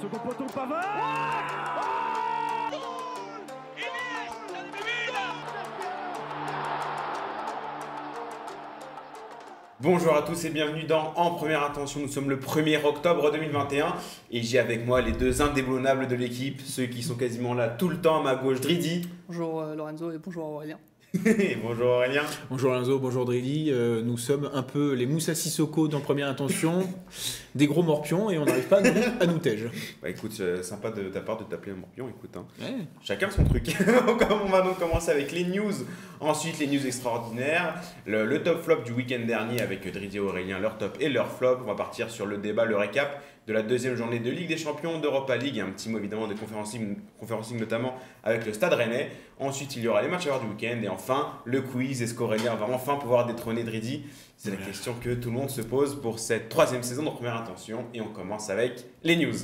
Second poteau Pavard Bonjour à tous et bienvenue dans En Première Intention. Nous sommes le 1er octobre 2021 et j'ai avec moi les deux indéboulonnables de l'équipe, ceux qui sont quasiment là tout le temps à ma gauche, Dridi. Bonjour euh, Lorenzo et bonjour Aurélien. bonjour Aurélien. Bonjour Lorenzo, bonjour Dridi. Euh, nous sommes un peu les Moussa Sissoko dans Première Intention, des gros morpions et on n'arrive pas à nous, à nous tège. Bah écoute, euh, sympa de ta part de t'appeler un morpion, écoute. Hein. Chacun son truc. on va donc commencer avec les news. Ensuite, les news extraordinaires. Le, le top flop du week-end dernier avec Dridi et Aurélien, leur top et leur flop. On va partir sur le débat, le récap de la deuxième journée de Ligue des Champions, d'Europa League, et un petit mot évidemment de conferencing, conferencing notamment avec le Stade Rennais. Ensuite, il y aura les matchs à l'heure du week-end, et enfin, le quiz. Est-ce qu'Aurélien va enfin pouvoir détrôner Dridi C'est la question que tout le monde se pose pour cette troisième saison de Première Intention, et on commence avec les news.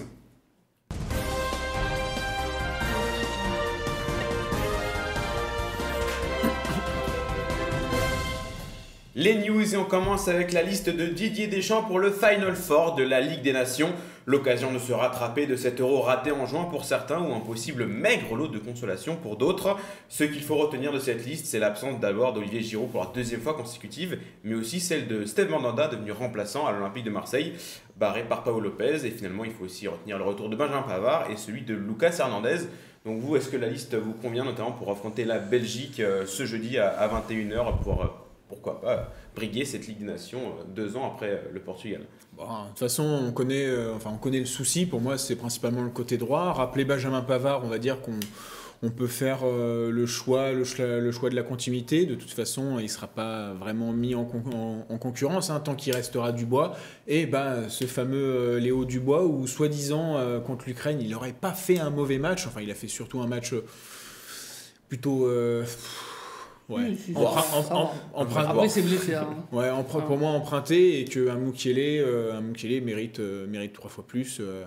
Les news et on commence avec la liste de Didier Deschamps pour le Final Four de la Ligue des Nations. L'occasion de se rattraper de cet euro raté en juin pour certains ou un possible maigre lot de consolation pour d'autres. Ce qu'il faut retenir de cette liste, c'est l'absence d'abord d'Olivier Giroud pour la deuxième fois consécutive, mais aussi celle de Steve Mandanda devenu remplaçant à l'Olympique de Marseille, barré par Paolo Lopez. Et finalement, il faut aussi retenir le retour de Benjamin Pavard et celui de Lucas Hernandez. Donc vous, est-ce que la liste vous convient notamment pour affronter la Belgique euh, ce jeudi à 21h pour euh, pourquoi pas briguer cette Ligue des Nations euh, deux ans après euh, le Portugal. Bon, de toute façon, on connaît, euh, enfin, on connaît le souci. Pour moi, c'est principalement le côté droit. Rappeler Benjamin Pavard, on va dire qu'on on peut faire le, choix, le, choix, de la continuité. De toute façon, il ne sera pas vraiment mis en, en, en concurrence hein, tant qu'il restera Dubois. Et bah, ce fameux Léo Dubois, où soi-disant, contre l'Ukraine, il n'aurait pas fait un mauvais match. Enfin, il a fait surtout un match plutôt... Ouais. Après, c'est blessé. Hein. Ouais, pour moi, emprunté et qu'un Mukiele, euh, un mérite, euh, mérite trois fois plus. Euh.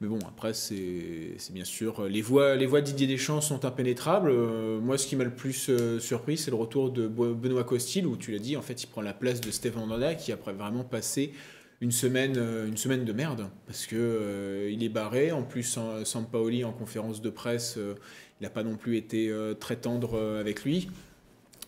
mais bon, après, c'est bien sûr. Les voix, les voix de Didier Deschamps sont impénétrables. moi, ce qui m'a le plus surpris, c'est le retour de Benoît Costil, où tu l'as dit, en fait, il prend la place de Stéphane Mandanda, qui après vraiment passé une semaine, une semaine de merde, parce que il est barré. En plus, Sampaoli, en conférence de presse, il n'a pas non plus été très tendre avec lui.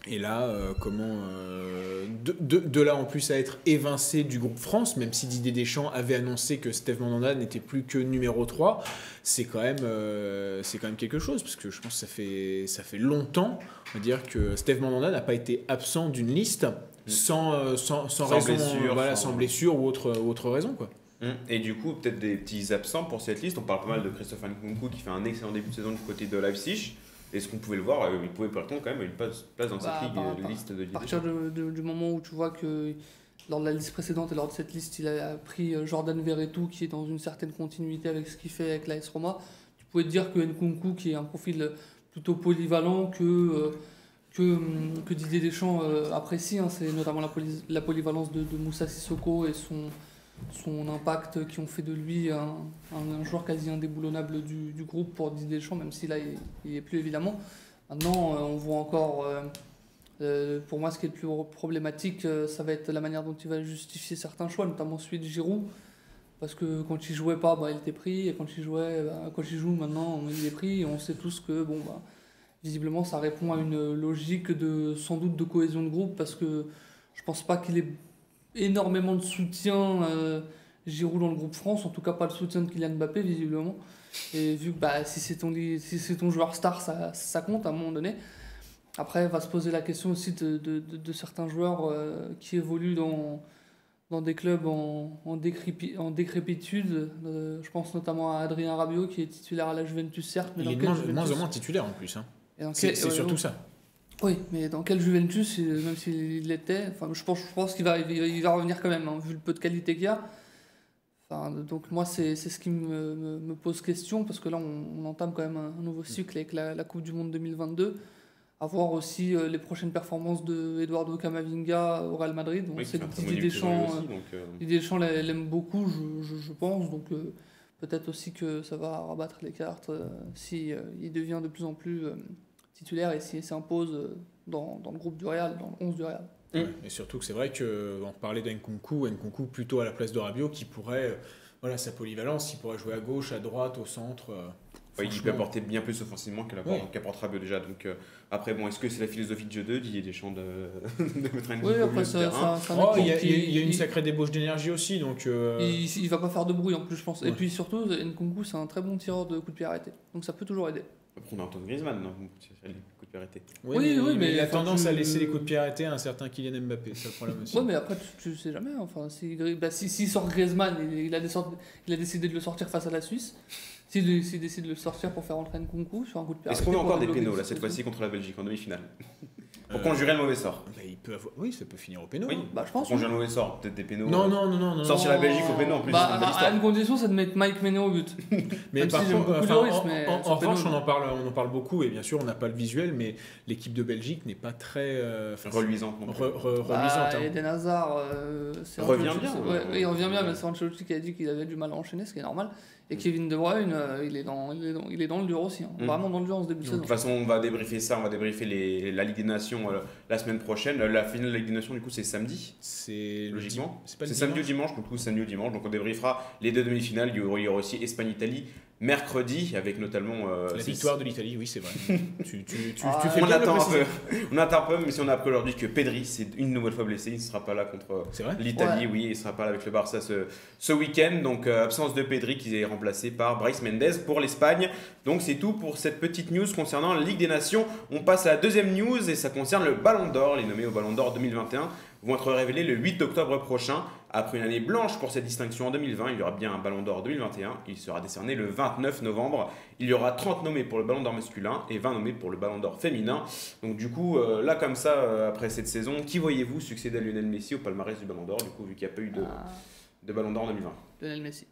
Et là, euh, comment euh, de, de, là en plus à être évincé du groupe France, même si Didier Deschamps avait annoncé que Steve Mandanda n'était plus que numéro 3, c'est quand, même, euh, c'est quand même quelque chose, parce que je pense que ça fait, ça fait longtemps on va dire que Steve Mandanda n'a pas été absent d'une liste sans, sans, sans, raison, blessure, voilà, sans... blessure ou autre, autre raison. Quoi. Hum. Et du coup, peut-être des petits absents pour cette liste. On parle pas mal de Christophe Nkunku qui fait un excellent début de saison du côté de Leipzig. Est-ce qu'on pouvait le voir euh, Il pouvait contre quand même une place, dans cette bah, ligue, bah, bah, liste de À partir du moment où tu vois que lors de la liste précédente et lors de cette liste, il a pris euh, Jordan Verretou qui est dans une certaine continuité avec ce qu'il fait avec l'AS Roma, tu pouvais te dire que Nkunku, qui est un profil plutôt polyvalent que, euh, que, hum, que Didier Deschamps apprécie, hein, c'est notamment la, la polyvalence de, de, Moussa Sissoko et son, son impact qui ont fait de lui un, un, joueur quasi indéboulonnable du, du, groupe pour Didier Deschamps, même si là il n'est plus évidemment. Maintenant, euh, on voit encore, euh, euh, pour moi, ce qui est le plus problématique, ça va être la manière dont il va justifier certains choix, notamment celui de Giroud. Parce que quand il jouait pas, bah, il était pris, et quand il, jouait, bah, quand il joue maintenant, il est pris, et on sait tous que, bon, bah, visiblement, ça répond à une logique de, sans doute de cohésion de groupe, parce que je pense pas qu'il est énormément de soutien euh, Giroud dans le groupe France, en tout cas pas le soutien de Kylian Mbappé visiblement. Et vu que bah, si c'est ton, si c'est ton joueur star, ça, ça, compte à un moment donné. Après, va se poser la question aussi de, de, de, certains joueurs euh, qui évoluent dans, dans des clubs en, en, décrépi, en décrépitude. Euh, je pense notamment à Adrien Rabiot qui est titulaire à la Juventus, certes. Mais Il est moins, moins, ou moins titulaire en plus. Hein. C'est surtout ça. Oui, mais dans quel Juventus, même s'il l'était, enfin, je pense, je pense qu'il va, il va revenir quand même, hein, vu le peu de qualité qu'il y a. Enfin, donc moi, c'est ce qui me, me, me, pose question, parce que là, on, on entame quand même un, nouveau cycle avec la, la, Coupe du Monde 2022. À voir aussi euh, les prochaines performances de Eduardo Camavinga au Real Madrid. Donc, c'est Didier Deschamps, aussi, donc, euh... Deschamps l'aime beaucoup, je, je, je, pense. Donc euh, peut-être aussi que ça va rabattre les cartes euh, si il devient de plus en plus titulaire et s'impose euh, dans, dans, le groupe du Real, dans le 11 du Real. Et surtout que c'est vrai qu'on parlait d'Enkunku, Nkunku plutôt à la place de Rabiot qui pourrait voilà, sa polyvalence, il pourra jouer à gauche, à droite, au centre. euh, Ouais, il peut apporter bien plus offensivement qu'elle Oui. qu'apporte Rabiot déjà. Donc, euh, après, bon, est-ce que c'est la philosophie de jeu 2 Didier Deschamps de, de mettre un Oui, après, ça, terrain ça, c'est un Oh, il y, a- il y une sacrée débauche d'énergie aussi, donc. euh, Il, il va pas faire de bruit en plus, je pense. Et puis surtout, Nkunku, c'est un très bon tireur de coups de pied arrêtés. Donc ça peut toujours aider. Après, on a Antoine Griezmann, non C'est les coups de pied arrêtés. Oui, Oui, mais, oui, mais il a tendance à laisser les coups de pied arrêtés à un certain Kylian Mbappé, c'est le problème aussi. Ouais, mais après, tu, tu sais jamais. Enfin, si, bah, si, sort Griezmann, il, il a il décidé de le sortir face à la Suisse. S'il décide de le sortir pour faire entrer Nkunku sur un coup de pied Est-ce qu'on a encore des pénaux là cette fois-ci contre la Belgique en demi-finale? Pour Euh, conjurer le mauvais sort. bah, il peut avoir... Oui, ça peut finir au péno. Oui. hein. Bah, je Pour pense. conjurer le mauvais sort, peut-être des pénaux. Non, euh, non, non, non, non. Sortir non. la Belgique au péno en plus, Bah, à une condition, c'est de mettre Mike Méné au but. Mais Même par si contre, enfin, en, mais en- sur en revanche, péno, on en, parle, on en parle beaucoup, et bien sûr, on n'a pas le visuel, mais l'équipe de Belgique n'est pas très euh, Reluisante. non re- re- Bah, reluisante. hein. Eden Hazard, euh, c'est Revient bien, Ouais, ouais. oui, il revient bien, mais c'est Ancelotti qui a dit qu'il avait du mal à enchaîner, ce qui est normal. Et Kevin De Bruyne, euh, il, est dans, il, est dans, il est dans le dur aussi. hein. Mm. Vraiment dans le dur en ce début de De saison. toute façon, on va débriefer ça, on va débriefer les, la Ligue des Nations euh, la semaine prochaine. La finale de la Ligue des Nations, du coup, c'est samedi, C'est logiquement. C'est samedi ou dimanche. du coup, samedi ou dimanche. Donc, on débriefera les deux demi-finales. Il y aura, il y aura aussi Espagne-Italie mercredi, avec notamment. euh, La c'est- victoire de l'Italie, oui, c'est vrai. tu, tu, tu, Ah, tu fais On bien de le attend un peu. On attend un peu, mais si on a appris aujourd'hui que Pedri, c'est une nouvelle fois blessé, il ne sera pas là contre l'Italie. Oui, il ne sera pas là avec le Barça ce, ce week-end. Donc, euh, absence de Pedri qui est remplacé par Bryce Mendes pour l'Espagne. Donc, c'est tout pour cette petite news concernant la Ligue des Nations. On passe à la deuxième news et ça concerne le Ballon d'Or. Les nommés au Ballon d'Or 2021 vont être révélés le 8 octobre prochain. Après une année blanche pour cette distinction en 2020, il y aura bien un Ballon d'Or 2021. Il sera décerné le 29 novembre. Il y aura 30 nommés pour le Ballon d'Or masculin et 20 nommés pour le Ballon d'Or féminin. Donc du coup, euh, là comme ça, euh, après cette saison, qui voyez-vous succéder à Lionel Messi au palmarès du Ballon d'Or, du coup, vu qu'il n'y a pas eu de, Ah, de Ballon d'Or en 2020 Lionel Messi.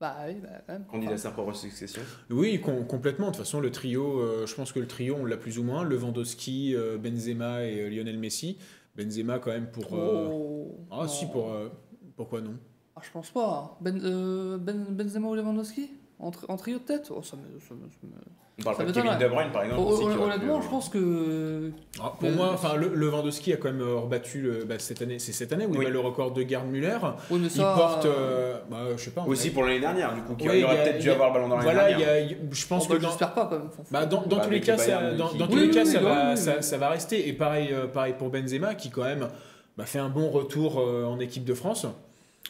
Bah oui, bah quand même. Candidat à sa propre succession. Oui, com- complètement. De toute façon, le trio, euh, je pense que le trio, on l'a plus ou moins. Lewandowski, euh, Benzema et euh, Lionel Messi. Benzema, quand même, pour. Oh, Ah, si, pour. euh, Pourquoi non? Ah, je pense pas. Ben, euh, ben, Benzema ou Lewandowski? En, en trio de tête oh, ça me, ça me- ça me- On parle Ça pas de Kevin. De Bruyne, par exemple. Pu, Honnêtement, euh, je pense que. Ah, Pour Le- moi, enfin, le, Lewandowski a quand même euh, rebattu le- bah, cette année. C'est cette année où Oui. il bat le record de Gerd Müller. Oui, mais Il porte, euh, euh, bah, je sais pas. Aussi pour l'année dernière, du coup, il aurait a- peut-être dû y a- avoir le Ballon d'Or l'année Voilà, dernière. a- je on pense que dans, J'espère pas quand même. Faut- bah, dans, dans Bah, tous les cas, le ça, dans, dans tous les cas, ça, va, rester. Et pareil, euh, pareil pour Benzema, qui quand même bah, fait un bon retour euh, en équipe de France.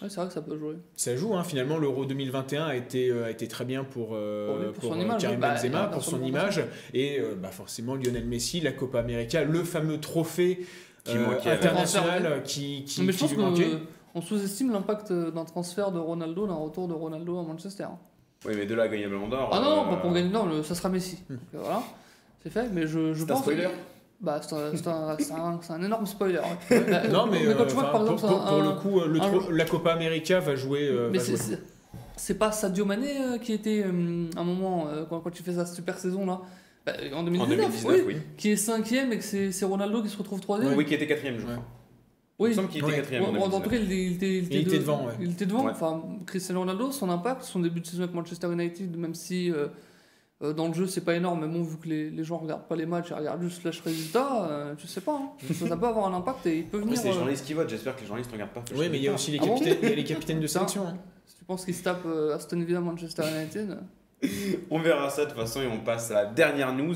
Ouais, c'est vrai que ça peut jouer. Ça joue, hein, finalement, l'Euro 2021 a été, euh, a été très bien pour, euh, Pour lui, pour son euh, image, Karim. Bah, Benzema, pour son image. Et euh, bah, forcément, Lionel Messi, la Copa América, le fameux trophée Qui euh, international qui, qui, mais je qui pense lui manquait. qu'on sous-estime l'impact d'un transfert de Ronaldo, d'un retour de Ronaldo à Manchester. Oui, mais de là à gagner le Ballon d'Or. Ah non, non, euh, pas pour gagner, non, le- ça sera Messi. Donc, voilà, c'est fait, mais je, je pense. spoiler Bah, c'est un, c'est un, c'est un- c'est un énorme spoiler. ouais. Bah, Non, mais, quand euh, tu vois que, enfin, par exemple, pour, c'est pour- un- pour le coup, euh, le un tro- joueur- la Copa América va jouer. euh, Mais va c'est- jouer. c'est c'est pas Sadio Mané euh, qui était euh, un moment, euh, quand, quand tu fais sa super saison là, bah, en En 2019, 2019, oui, oui. qui est cinquième et que c'est c'est Ronaldo qui se retrouve troisième. Oui, qui était quatrième, je Ouais. crois. Oui. Il me semble qu'il était Ouais. quatrième. en Bon, bon, en tout 2019. cas, il, il était, il était Il était de- devant, ouais. Il était devant. Ouais. Enfin, Cristiano Ronaldo, son impact, son début de saison avec Manchester United, même si euh, euh, dans le jeu c'est pas énorme, mais bon, vu que les, les gens regardent pas les matchs, ils regardent juste flash résultat, euh, je sais pas. hein. ça, ça peut avoir un impact et il peut Après, venir. c'est les euh, journalistes qui votent. J'espère que les journalistes ne regardent pas. Oui, mais il y a aussi les Ah bon capitaines, il y a les capitaines de Ça. sélection. hein. si tu penses qu'il se tape euh, Aston Villa, Manchester United. On verra ça de toute façon et on passe à la dernière news.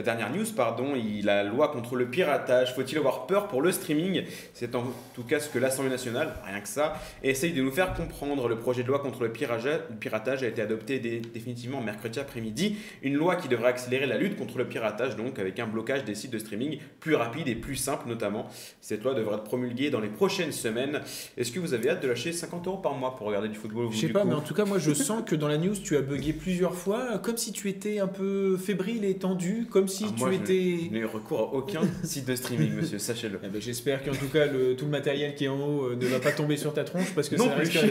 La dernière news, pardon, il, la loi contre le piratage. Faut-il avoir peur pour le streaming? C'est en tout cas ce que l'Assemblée nationale, rien que ça, essaye de nous faire comprendre. Le projet de loi contre le piratage, a été adopté dé- définitivement mercredi après-midi. Une loi qui devrait accélérer la lutte contre le piratage, donc avec un blocage des sites de streaming plus rapide et plus simple notamment. Cette loi devrait être promulguée dans les prochaines semaines. Est-ce que vous avez hâte de lâcher 50 euros par mois pour regarder du football Je sais du pas, coup mais en tout cas, moi je sens que dans la news tu as bugué plusieurs fois, comme si tu étais un peu fébrile et tendu, comme si Ah, tu moi, étais. Je n'ai eu recours à aucun site de streaming, monsieur, sachez-le. Eh ben, J'espère qu'en tout cas le, tout le matériel qui est en haut euh, ne va pas tomber sur ta tronche parce que Non ça plus. risque.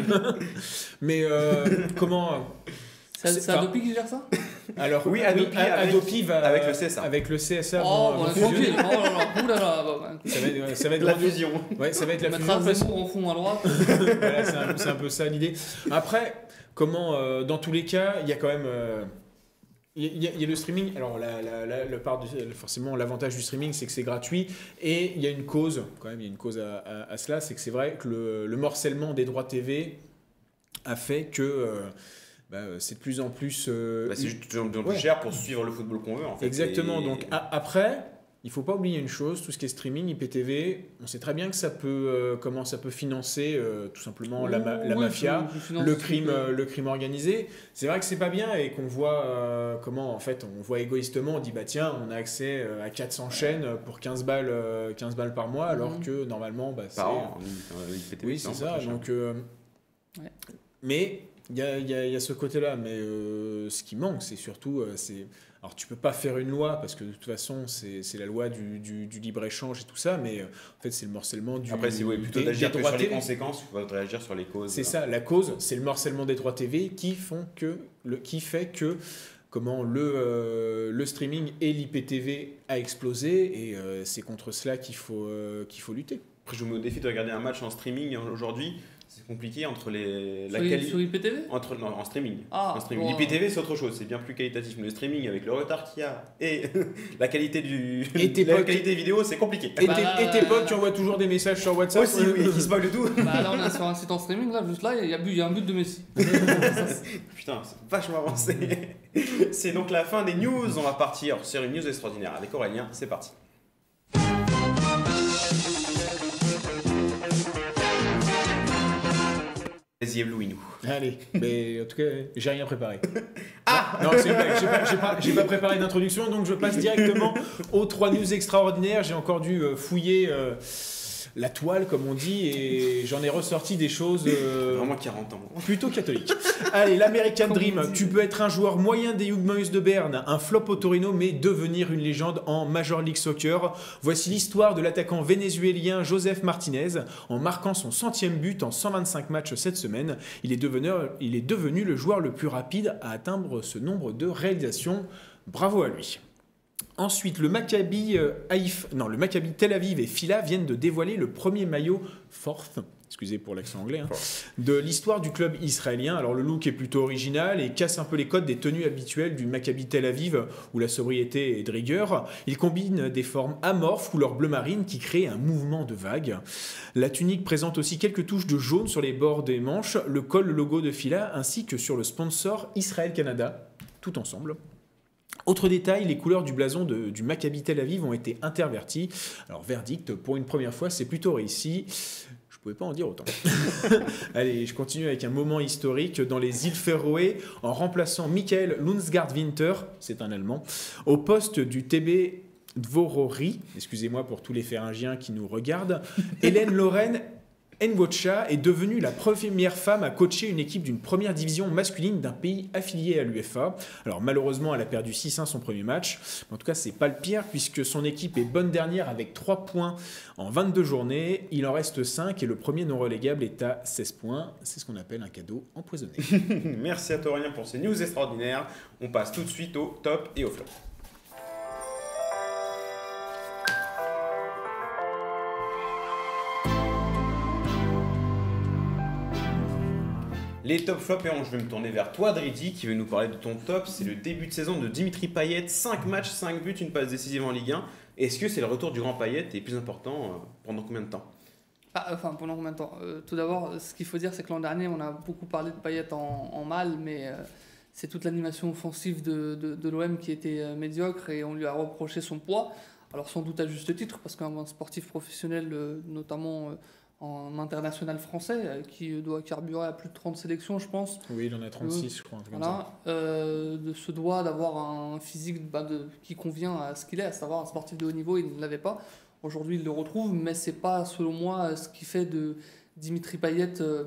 Mais euh, comment C'est C'est- Adopi qui gère ça? Alors Oui, Adopi A- avec- Adopi va avec le CSA. Avec le CSA. Oh, bon, vont tranquille. Oh là là, ouh là là, bah, bah, Ça va être, ça va être La fusion. Ouais, ça va être la On fusion. mettra parce- Zemmour en fond à droite. voilà, c'est un, un peu ça l'idée. Après, comment, euh, dans tous les cas, il y a quand même. euh, il y, a- il y le streaming. Alors, la, la- la- le part du- forcément, l'avantage du streaming, c'est que c'est gratuit. Et il y a une cause, quand même, il y a une cause à, à- à cela c'est que c'est vrai que le, le morcellement des droits TV a fait que euh, bah, c'est de plus en plus. euh, Bah, c'est juste de plus en plus Ouais. cher pour suivre le football qu'on veut en fait. Exactement. Et- Donc a- après, il faut pas oublier une chose, tout ce qui est streaming, IPTV, on sait très bien que ça peut euh, comment ça peut financer euh, tout simplement la, ma- la Oui, mafia, le crime, euh, le crime organisé. C'est vrai que c'est pas bien et qu'on voit euh, comment en fait on voit égoïstement, on dit bah tiens, on a accès euh, à 400 chaînes pour 15 balles, euh, 15 balles par mois, alors Mhm. que normalement bah, c'est Par an, euh, IPTV, oui, c'est ça. Donc, euh, Ouais. Mais il y a, il y a- y a ce côté-là. Mais euh, ce qui manque, c'est surtout. euh, c'est alors, tu peux pas faire une loi parce que de toute façon, c'est c'est la loi du, du- du libre-échange et tout ça. Mais euh, en fait, c'est le morcellement du. Après, si vous voulez plutôt d'agir sur les conséquences, il faut réagir sur les causes. C'est ça, la cause, c'est le morcellement des droits TV qui font que le qui fait que comment le, euh, le streaming et l'IPTV a explosé et euh, c'est contre cela qu'il faut euh, qu'il faut lutter. Après, je vous mets au défi de regarder un match en streaming aujourd'hui. Compliqué entre les. La Sur, quali- sur IPTV Entre, non, en streaming. Ah, en streaming. L'IPTV, c'est autre chose, c'est bien plus qualitatif. Mais le streaming, avec le retard qu'il y a et la qualité du. Et la potes- qualité vidéo, c'est compliqué. Et, Bah, tes, et potes là. qui envoient toujours des messages sur WhatsApp Aussi, oui, qui se le tout. Bah là, on est sur un site en streaming, là, juste là, il y a, y a un but de Messi. Putain, c'est vachement avancé. c'est donc la fin des news. On va partir sur une news extraordinaire avec Aurélien. C'est parti. Vas-y, éblouis-nous. Allez, mais en tout cas, j'ai rien préparé. Ah Non, c'est j'ai pas, pas- j'ai pas préparé d'introduction, donc je passe directement aux trois news extraordinaires. J'ai encore dû euh, fouiller euh, la toile, comme on dit, et j'en ai ressorti des choses euh, Vraiment 40 ans. plutôt catholiques. Allez, l'American Dream. Tu peux être un joueur moyen des Hughes de Berne, un flop au Torino, mais devenir une légende en Major League Soccer. Voici l'histoire de l'attaquant vénézuélien Joseph Martinez. En marquant son centième but en 125 matchs cette semaine, il est devenu, il est devenu le joueur le plus rapide à atteindre ce nombre de réalisations. Bravo à lui. Ensuite, le Maccabi euh, Haïf, non, le Maccabi Tel Aviv et Fila viennent de dévoiler le premier maillot Forth, excusez pour l'accent anglais, hein, de l'histoire du club israélien. Alors le look est plutôt original et casse un peu les codes des tenues habituelles du Maccabi Tel Aviv où la sobriété est de rigueur. Il combine des formes amorphes couleur bleu marine qui créent un mouvement de vague. La tunique présente aussi quelques touches de jaune sur les bords des manches, le col, le logo de Fila ainsi que sur le sponsor Israël Canada, tout ensemble. Autre détail, les couleurs du blason de- du Maccabi Tel Aviv ont été interverties. Alors verdict, pour une première fois, c'est plutôt réussi. Je pouvais pas en dire autant. Allez, je continue avec un moment historique dans les îles Féroé en remplaçant Michael Lunsgaard Winter, c'est un Allemand, au poste du TB Dvorori, excusez-moi pour tous les pharyngiens qui nous regardent, Hélène Lorraine Nwocha est devenue la première femme à coacher une équipe d'une première division masculine d'un pays affilié à l'UFA. Alors malheureusement, elle a perdu 6-1 son premier match. En tout cas, c'est pas le pire puisque son équipe est bonne dernière avec 3 points en 22 journées. Il en reste 5 et le premier non relégable est à 16 points. C'est ce qu'on appelle un cadeau empoisonné. Merci à toi, Aurélien, pour ces news extraordinaires. On passe tout de suite au top et au flop. Les top flops, et je vais me tourner vers toi, Dridi, qui veut nous parler de ton top. C'est le début de saison de Dimitri Payet 5 matchs, 5 buts, une passe décisive en Ligue 1. Est-ce que c'est le retour du grand Payet et plus important, euh, pendant combien de temps? Ah, enfin, pendant combien de temps? Euh, Tout d'abord, ce qu'il faut dire, c'est que l'an dernier, on a beaucoup parlé de Payet en, mal, mais euh, c'est toute l'animation offensive de, de, l'OM qui était euh, médiocre et on lui a reproché son poids. Alors, sans doute à juste titre, parce qu'un sportif professionnel, euh, notamment euh, en international français, euh, qui doit carburer à plus de 30 sélections, je pense, Oui, il en a 36, je crois. voilà, euh, de, se doit d'avoir un physique bah, de, qui convient à ce qu'il est, à savoir un sportif de haut niveau, il ne l'avait pas. Aujourd'hui, il le retrouve, mais c'est pas, selon moi, ce qui fait de Dimitri Payet euh,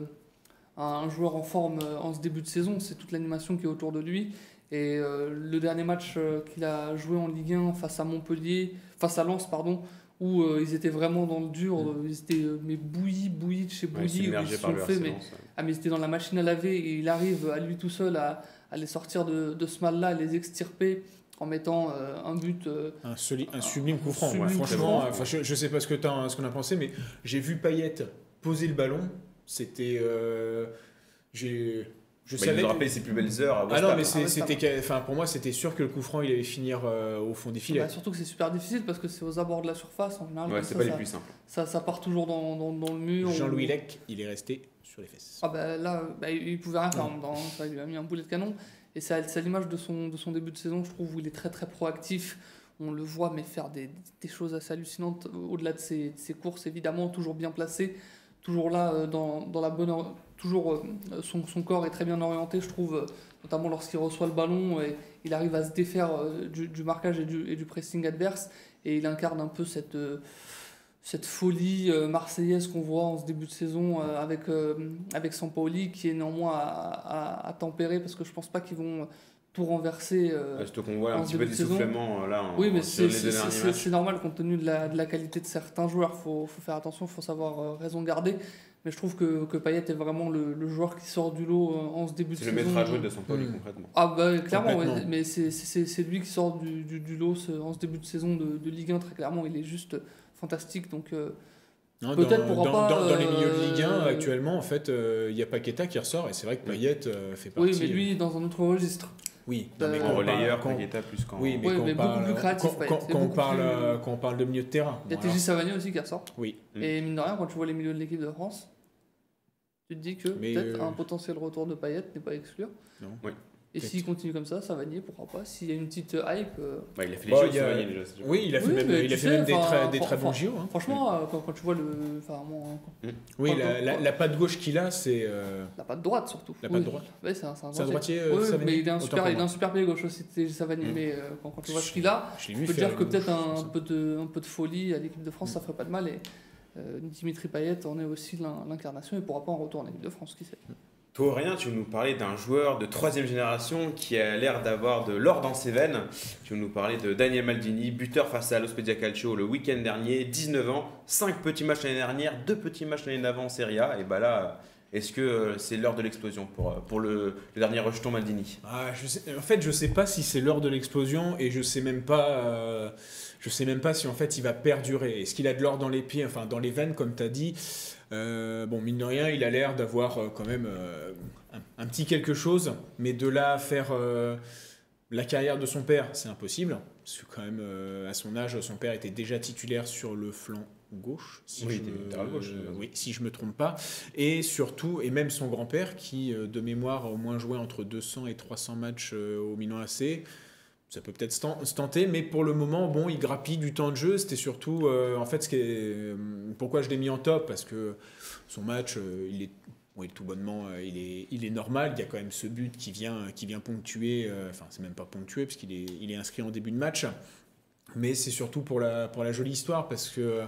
un joueur en forme euh, en ce début de saison. C'est toute l'animation qui est autour de lui. Et euh, le dernier match qu'il a joué en Ligue 1 face à Montpellier, face à Lens, pardon, où euh, ils étaient vraiment dans le dur, Mm. euh, ils étaient euh, mais bouillis, bouillis de chez Ouais, bouillis, submergé ils se par sont le fait, mais ah mais c'était dans la machine à laver et il arrive à lui tout seul à, à les sortir de, de ce mal-là, à les extirper en mettant euh, un but. euh, Un, soli- un sublime coup franc. Ouais, coup franchement, franc. euh, enfin, je, je sais pas ce que t'as- ce qu'on a pensé, mais j'ai vu Payet poser le ballon. C'était. euh, j'ai Je Bah, il nous ses plus belles heures à Ah non, mais Ah c'était, enfin pour moi c'était sûr que le coup franc il allait finir euh, au fond des filets. Bah, surtout que c'est super difficile parce que c'est aux abords de la surface. En général, Ouais, c'est ça, pas les plus simples. ça, ça part toujours dans, dans, dans le mur. Jean-Louis ou- Lec, il est resté sur les fesses. Ah bah là, bah, il pouvait rien faire hein. Ça, il lui a mis un boulet de canon. Et c'est l'image de son, de son début de saison, je trouve, où il est très très proactif. On le voit, mais faire des, des choses assez hallucinantes au-delà de ses, de ses courses, évidemment, toujours bien placé, toujours là, euh, dans, dans la bonne. Toujours, euh, son, son corps est très bien orienté, je trouve, euh, notamment lorsqu'il reçoit le ballon, et il arrive à se défaire du, du marquage et du, du pressing adverse, et il incarne un peu cette. cette folie marseillaise qu'on voit en ce début de saison avec, avec Sampaoli qui est néanmoins à, à- à tempérer parce que je pense pas qu'ils vont tout renverser. euh, Parce qu'on voit un en petit peu début de saison. d'essoufflement euh, là en- oui, mais c'est c'est- c'est- c'est normal compte tenu de la, de la qualité de certains joueurs. Il faut, faut faire attention, il faut savoir euh, raison garder. Mais je trouve que, que Payet est vraiment le, le joueur qui sort du lot euh, en ce début de C'est saison. le maître à jouer de son poli Mm. concrètement. Ah bah clairement, ouais, mais c'est- c'est c'est lui qui sort du, du, du lot ce- en ce début de saison de, de Ligue 1, très clairement, il est juste fantastique. Donc euh, Peut-être dans, pourra dans- pas, dans- dans les milieux de Ligue 1 euh, actuellement, en fait, euh, il y a Paqueta qui ressort et c'est vrai que Payet euh, fait partie. oui, mais lui dans un autre registre. Oui, non, mais quand En on parle- relayeur, quand- plus qu'en. Oui, mais, Oui, quand, mais on beaucoup parle, plus créatif, quand, Payet. quand- C'est quand on beaucoup parle, plus- euh, quand on parle de milieu de terrain. Il y a bon, TJ Savanier aussi qui ressort. oui, Mm. Et mine de rien, quand tu vois les milieux de l'équipe de France, tu te dis que peut-être euh, un potentiel retour de Payet n'est pas à exclure. Non. Oui. Et s'il continue comme ça, Savanier, pourquoi pas S'il y a une petite hype. euh, Bah, il a fait a- Savanier, déjà. c'est déjà oui, il a fait Oui, même, mais il a tu fait sais, même des, très, des très bons JO. hein. Franchement, euh, quand, quand tu vois le. Enfin, mon- Oui, quand- la, quand- la, la patte gauche qu'il a, c'est. euh, la patte droite surtout. La Oui. patte droite. Ouais, c'est un, un droitier. droitier, euh, Oui, Savanier mais il a un super, il a un super pied gauche aussi, Savanier. Mm. Mais euh, quand, quand tu vois ce qu'il a, tu peux dire que peut-être un, peu de, folie à l'équipe de France, ça ferait pas de mal. Et euh, Dimitri Payet en est aussi l'in- l'incarnation et pourra pas en retourner en équipe de France, qui sait. Toi, rien, tu veux nous parler d'un joueur de troisième génération qui a l'air d'avoir de l'or dans ses veines. Tu veux nous parler de Daniel Maldini, buteur face à l'Ospedia Calcio le week-end dernier, 19 ans, 5 petits matchs l'année dernière, 2 petits matchs l'année d'avant en Serie A. Et bah là, est-ce que euh, c'est l'heure de l'explosion pour, euh, le, dernier rejeton Maldini? Ah, je sais- en fait, je sais pas si c'est l'heure de l'explosion et je sais même pas, euh, je sais même pas si en fait il va perdurer. Est-ce qu'il a de l'or dans les pieds, enfin dans les veines, comme tu as dit? Euh, Bon, mine de rien, il a l'air d'avoir euh, quand même euh, un, un petit quelque chose, mais de là à faire la carrière de son père, c'est impossible. Parce que quand même, euh, à son âge, son père était déjà titulaire sur le flanc gauche. Si Oui, je me- latéral gauche, euh, oui, si je me trompe pas. Et surtout, et même son grand-père, qui de mémoire a au moins joué entre 200 et 300 matchs euh, au Milan AC, ça peut peut-être se ten- se tenter, mais pour le moment, bon, il grappille du temps de jeu. C'était surtout, euh, en fait, ce qui est, euh, pourquoi je l'ai mis en top, parce que son match, euh, il est tout bonnement, il est, il est normal. Il y a quand même ce but qui vient, qui vient ponctuer. Enfin, c'est même pas ponctué parce qu'il est, il est inscrit en début de match. Mais c'est surtout pour la, pour la jolie histoire parce que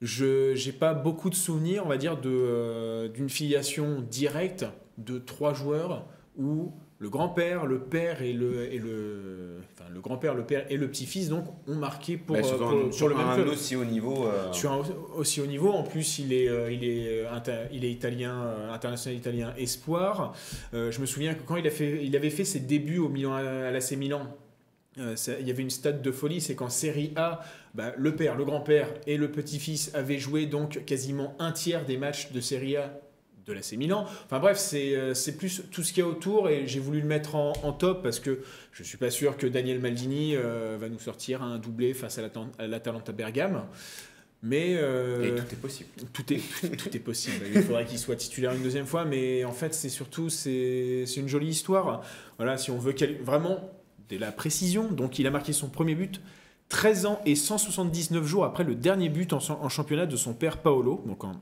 je j'ai pas beaucoup de souvenirs, on va dire, d'une filiation directe de trois joueurs où le grand-père, le père et le, et le, enfin, le grand-père, le père et le petit-fils donc ont marqué pour, Bah, euh, sur, pour- un, pour sur le même un club. aussi haut niveau. euh, Sur un aussi haut niveau, en plus il est, euh, il est, il est italien, international italien espoir. Je me souviens que quand il, a fait, il avait fait ses débuts au Milan, à l'AC Milan, ça- il y avait une stade de folie, c'est qu'en Série A, bah, le père, le grand-père et le petit-fils avaient joué donc quasiment un tiers des matchs de Série A de l'AC Milan. Enfin bref, c'est euh, c'est plus tout ce qu'il y a autour et j'ai voulu le mettre en, en top parce que je suis pas sûr que Daniel Maldini euh, va nous sortir un doublé face à l'Atalanta Bergame. Mais euh, Et tout est possible. tout est, tout est possible. Il faudrait qu'il soit titulaire une deuxième fois, mais en fait, c'est surtout c'est une jolie histoire. Voilà, si on veut vraiment de la précision, donc il a marqué son premier but 13 ans et 179 jours après le dernier but en, en championnat de son père Paolo, donc en-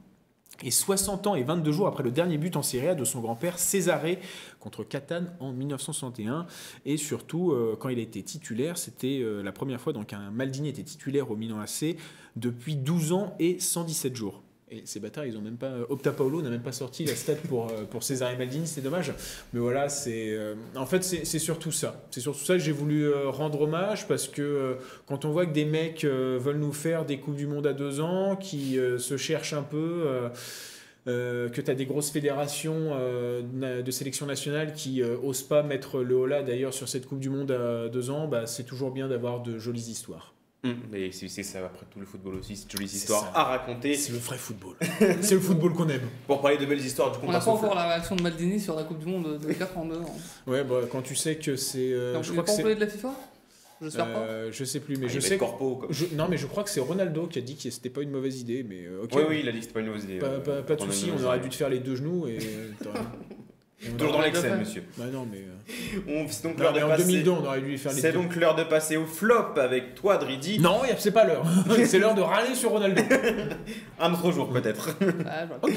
et 60 ans et 22 jours après le dernier but en Serie A de son grand-père Cesare contre Catane en 1961. Et surtout, euh, quand il a été titulaire, c'était euh, la première fois donc un Maldini était titulaire au Milan AC depuis 12 ans et 117 jours. Et ces bâtards, ils ont même pas. Opta Paolo n'a même pas sorti la stat pour, euh, pour Cesare Maldini, c'est dommage. Mais voilà, c'est. euh, en fait, c'est surtout ça. C'est surtout ça que j'ai voulu euh, rendre hommage parce que euh, quand on voit que des mecs euh, veulent nous faire des Coupes du Monde à deux ans, qui euh, se cherchent un peu. euh, euh, que tu as des grosses fédérations euh, de sélection nationale qui euh, osent pas mettre le holà d'ailleurs sur cette Coupe du Monde à deux ans, bah, c'est toujours bien d'avoir de jolies histoires. Mais c'est c'est ça, après tout le football aussi, c'est une jolie C'est histoire ça. à raconter. C'est le vrai football. c'est le football qu'on aime. Pour parler de belles histoires, du coup, On n'a pas encore la réaction de Maldini sur la Coupe du Monde de 4 en 2 ans. Ouais, bah, quand tu sais que c'est. euh, Donc, je crois est que pas c'est. de la FIFA? J'espère euh, je sais plus, mais Ah, je sais. corpo, quoi. je- non, mais je crois que c'est Ronaldo qui a dit que c'était pas une mauvaise idée, mais euh, ok. Oui, oui, il a dit que c'était pas une mauvaise idée. Pas, euh, pas- pas de soucis, on aurait dû te faire les deux genoux et. Toujours dans fait. monsieur. Bah non, mais. euh, On- C'est donc non, l'heure mais de en passer. 2002, on aurait dû lui faire les C'est deux. donc l'heure de passer au flop avec toi, Dridi. Non, c'est pas l'heure. c'est l'heure de râler sur Ronaldo. Un autre jour, peut-être. Ah, ok.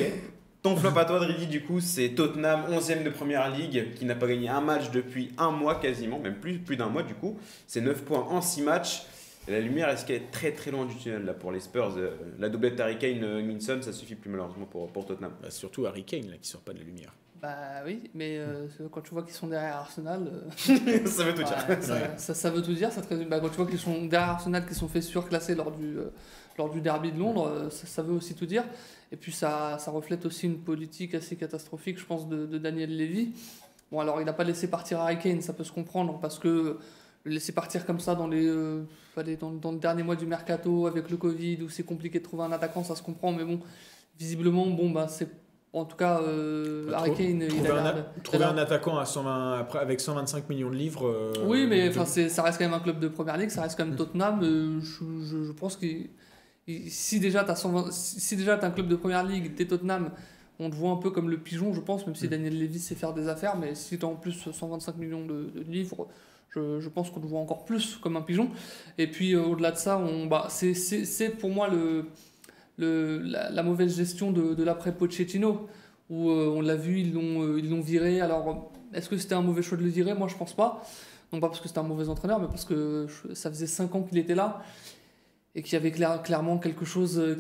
Ton flop à toi, Dridi, du coup, c'est Tottenham, 11ème de première ligue, qui n'a pas gagné un match depuis un mois quasiment, même plus, plus d'un mois du coup. C'est 9 points en 6 matchs. Et la lumière, est-ce qu'elle est très très loin du tunnel là pour les Spurs euh, La doublette Harry Kane, euh, Minson, ça suffit plus malheureusement pour, pour Tottenham. Bah, surtout Harry Kane là, qui sort pas de la lumière. Bah oui, mais euh, quand tu vois qu'ils sont derrière Arsenal, euh, ça veut tout dire. ouais, ça, ça, ça veut tout dire. Ça te bah, quand tu vois qu'ils sont derrière Arsenal, qui sont fait surclasser lors du, euh, lors du derby de Londres, ça, ça veut aussi tout dire. Et puis ça, ça reflète aussi une politique assez catastrophique, je pense, de, de Daniel Levy. Bon, alors il n'a pas laissé partir Harry Kane, ça peut se comprendre, parce que le laisser partir comme ça dans, les, dans, dans le dernier mois du mercato avec le Covid, où c'est compliqué de trouver un attaquant, ça se comprend, mais bon, visiblement, bon, bah, c'est. En tout cas, euh, Bah, Kane, il Trouver, a un, de- trouver un attaquant à 120, après, avec 125 millions de livres. euh, Oui, mais de- enfin, c'est- ça reste quand même un club de première ligue, ça reste quand même Tottenham. euh, je, je- je pense que si déjà tu as, si si déjà t'as un club de première ligue, t'es Tottenham, on te voit un peu comme le pigeon, je pense, même si Mm. Daniel Levy sait faire des affaires, mais si tu as en plus 125 millions de, de livres, je, je pense qu'on te voit encore plus comme un pigeon. Et puis euh, au-delà de ça, on, bah, c'est- c'est c'est pour moi le, le, la, la mauvaise gestion de, de l'après Pochettino, où euh, on l'a vu, ils l'ont euh, ils l'ont viré. Alors, est-ce que c'était un mauvais choix de le virer? Moi, je pense pas. Non pas parce que c'était un mauvais entraîneur, mais parce que ça faisait 5 ans qu'il était là et qu'il y avait clair- clairement quelque chose euh,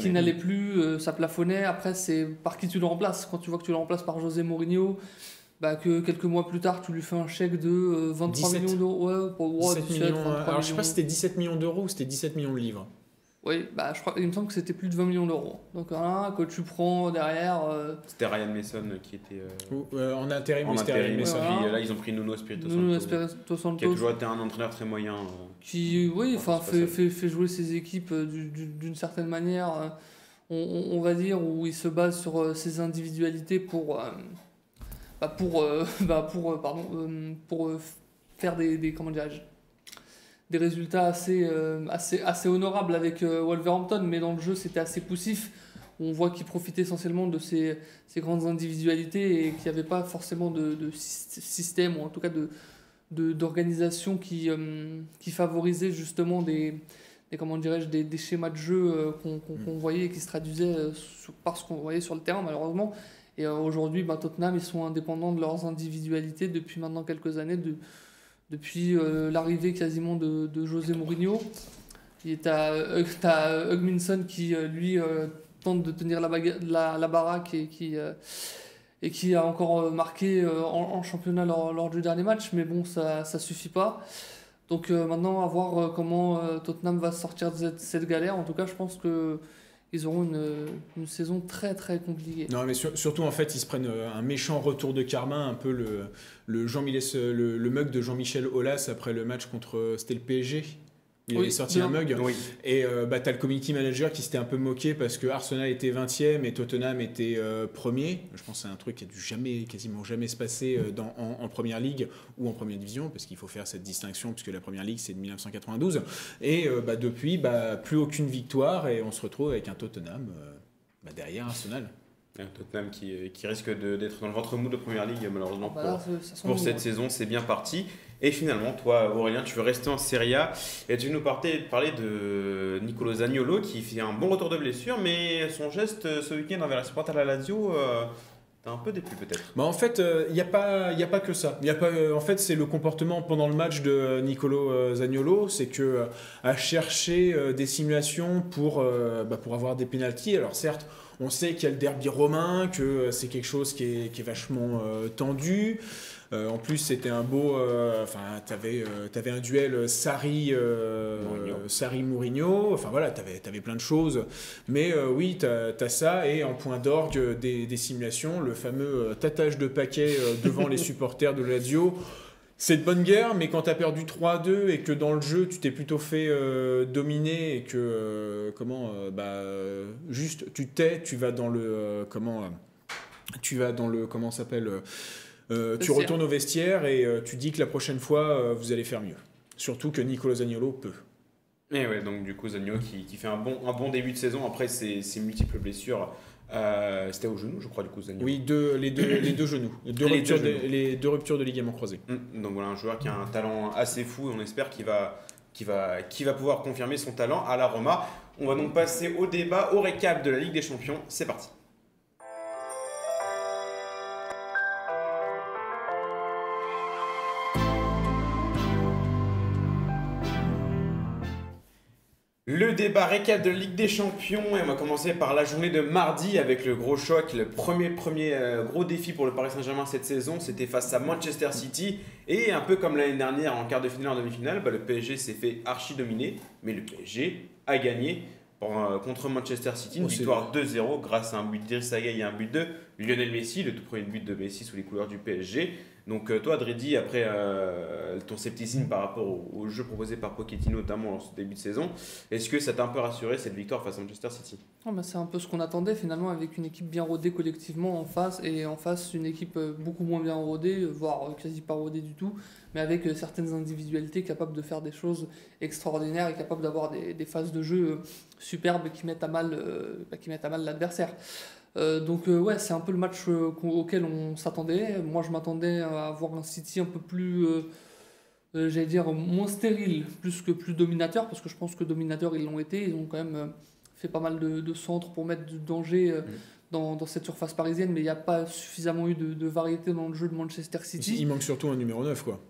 qui, n'allait plus, euh, ça plafonnait. Après, c'est par qui tu le remplaces? Quand tu vois que tu le remplaces par José Mourinho, bah, que quelques mois plus tard, tu lui fais un chèque de euh, 23 17. millions d'euros. Ouais, pour, ouais, 17 17, millions. 23 Alors je sais pas si c'était 17 millions d'euros ou c'était 17 millions de livres. Oui, bah, je crois, il me semble que c'était plus de 20 millions d'euros. Donc voilà, que tu prends derrière. euh, C'était Ryan Mason qui était euh, Ou, euh, en intérim, en intérim. Mason. Voilà. puis, là, ils ont pris Nuno Espirito Nuno Santo, Espirito Santos. qui a toujours été un entraîneur très moyen. euh. qui oui, enfin fait, fait, fait jouer ses équipes euh, du- du- d'une certaine manière, euh, on, on- on va dire, où il se base sur euh, ses individualités pour, euh, bah, pour, euh, bah, pour, euh, pardon, euh, pour euh, faire des, des comment dirais-je, des résultats assez, euh, assez, assez honorables avec euh, Wolverhampton, mais dans le jeu c'était assez poussif. On voit qu'il profitait essentiellement de ses, ses grandes individualités et qu'il n'y avait pas forcément de, de syst- système, ou en tout cas de, de- d'organisation qui, euh, qui favorisait justement des, des, comment dirais-je, des, des schémas de jeu euh, qu'on, voyait et qui se traduisaient par ce qu'on voyait sur le terrain malheureusement. Et aujourd'hui, bah, Tottenham, ils sont indépendants de leurs individualités depuis maintenant quelques années, de, depuis euh, l'arrivée quasiment de, José Mourinho. Et t'as t'as Hugminson qui, euh, lui, euh, tente de tenir la, baraque et qui, a encore marqué en, championnat lors, du dernier match, mais bon, ça ça suffit pas. Donc maintenant, à voir comment Tottenham va sortir de cette galère. En tout cas, je pense que ils auront une, saison très très compliquée. Non, mais sur- surtout en fait, ils se prennent euh, un méchant retour de karma, un peu le, le, Jean le, le mug de Jean-Michel Aulas après le match contre. C'était le PSG. Il Oui, avait sorti bien. un mug. Oui. Et euh, bah, t'as le community manager qui s'était un peu moqué parce que Arsenal était 20e et Tottenham était euh, premier. Je pense que c'est un truc qui a dû jamais, quasiment jamais se passer euh, dans, en, en première ligue ou en première division parce qu'il faut faire cette distinction puisque la première ligue c'est de 1992. Et euh, bah, depuis, bah, plus aucune victoire et on se retrouve avec un Tottenham euh, bah, derrière Arsenal. Un Tottenham qui, qui risque de- d'être dans le ventre mou de première ligue, malheureusement. Bah pour- cette ouais. saison, c'est bien parti. Et finalement, toi, Aurélien, tu veux rester en Serie A et tu veux nous parler, de Nicolo Zaniolo qui fait un bon retour de blessure, mais son geste euh, ce week-end envers la supporter de la Lazio, euh, un peu déplu peut-être. Bah en fait, il n'y a, pas- y a pas que ça. Euh, en fait, c'est le comportement pendant le match de euh, Nicolo euh, Zaniolo, c'est que euh, à chercher euh, des simulations pour, euh, bah, pour avoir des pénalties. Alors certes, on sait qu'il y a le derby romain, que euh, c'est quelque chose qui est, qui est vachement euh, tendu. Euh, en plus, c'était un beau. euh, Enfin, t'avais avais un duel Sarri euh, Mourinho. Sarri Mourinho. Enfin voilà, t'avais avais plein de choses. Mais euh, oui, t'as as ça et en point d'orgue euh, des, des simulations, le fameux euh, tatage de paquet euh, devant les supporters de Lazio C'est de bonne guerre, mais quand tu as perdu 3-2 et que dans le jeu tu t'es plutôt fait euh, dominer et que euh, comment euh, bah euh, juste tu t'es, tu vas dans le euh, comment euh, tu vas dans le comment ça s'appelle euh, tu Vestiaire. retournes au vestiaire et euh, tu dis que la prochaine fois euh, vous allez faire mieux. Surtout que Nicolo Zaniolo peut. Et ouais, donc du coup, Zagno qui, qui fait un bon, un bon début de saison après ses, ses multiples blessures. Euh, C'était au genou, je crois, du coup, Zagno. Oui, deux, les, deux, les deux genoux. Les deux, Les de, les deux ruptures de ligaments croisés. Mm, Donc voilà, un joueur qui a un talent assez fou et on espère qu'il va, qu'il va, qu'il va pouvoir confirmer son talent à la Roma. On va donc passer au débat, au récap de la Ligue des Champions. C'est parti. Le débat récap de Ligue des Champions et on va commencer par la journée de mardi avec le gros choc, le premier premier euh, gros défi pour le Paris Saint-Germain cette saison, c'était face à Manchester City et un peu comme l'année dernière en quart de finale en demi-finale, bah, le PSG s'est fait archi dominer, mais le PSG a gagné pour, euh, contre Manchester City, une Oh, victoire 2-0 grâce à un but Gueye et un but de Lionel Messi, le tout premier but de Messi sous les couleurs du PSG. Donc euh, toi, Dredi, après euh, ton scepticisme par rapport au, jeu proposé par Pochettino, notamment en ce début de saison, est-ce que ça t'a un peu rassuré cette victoire face à Manchester City? Non, bah, c'est un peu ce qu'on attendait finalement avec une équipe bien rodée collectivement en face et en face une équipe euh, beaucoup moins bien rodée, voire quasi pas rodée du tout, mais avec certaines individualités capables de faire des choses extraordinaires et capables d'avoir des, phases de jeu superbes qui mettent à mal, bah, qui mettent à mal l'adversaire. Euh, donc euh, ouais, c'est un peu le match euh, auquel on s'attendait. Moi, je m'attendais à voir un City un peu plus, j'allais dire, moins stérile, plus que plus dominateur, parce que je pense que dominateur ils l'ont été. Ils ont quand même fait pas mal de, de centres pour mettre du danger Mm. dans, dans cette surface parisienne, mais il n'y a pas suffisamment eu de, de variété dans le jeu de Manchester City. Il manque surtout un numéro 9, quoi.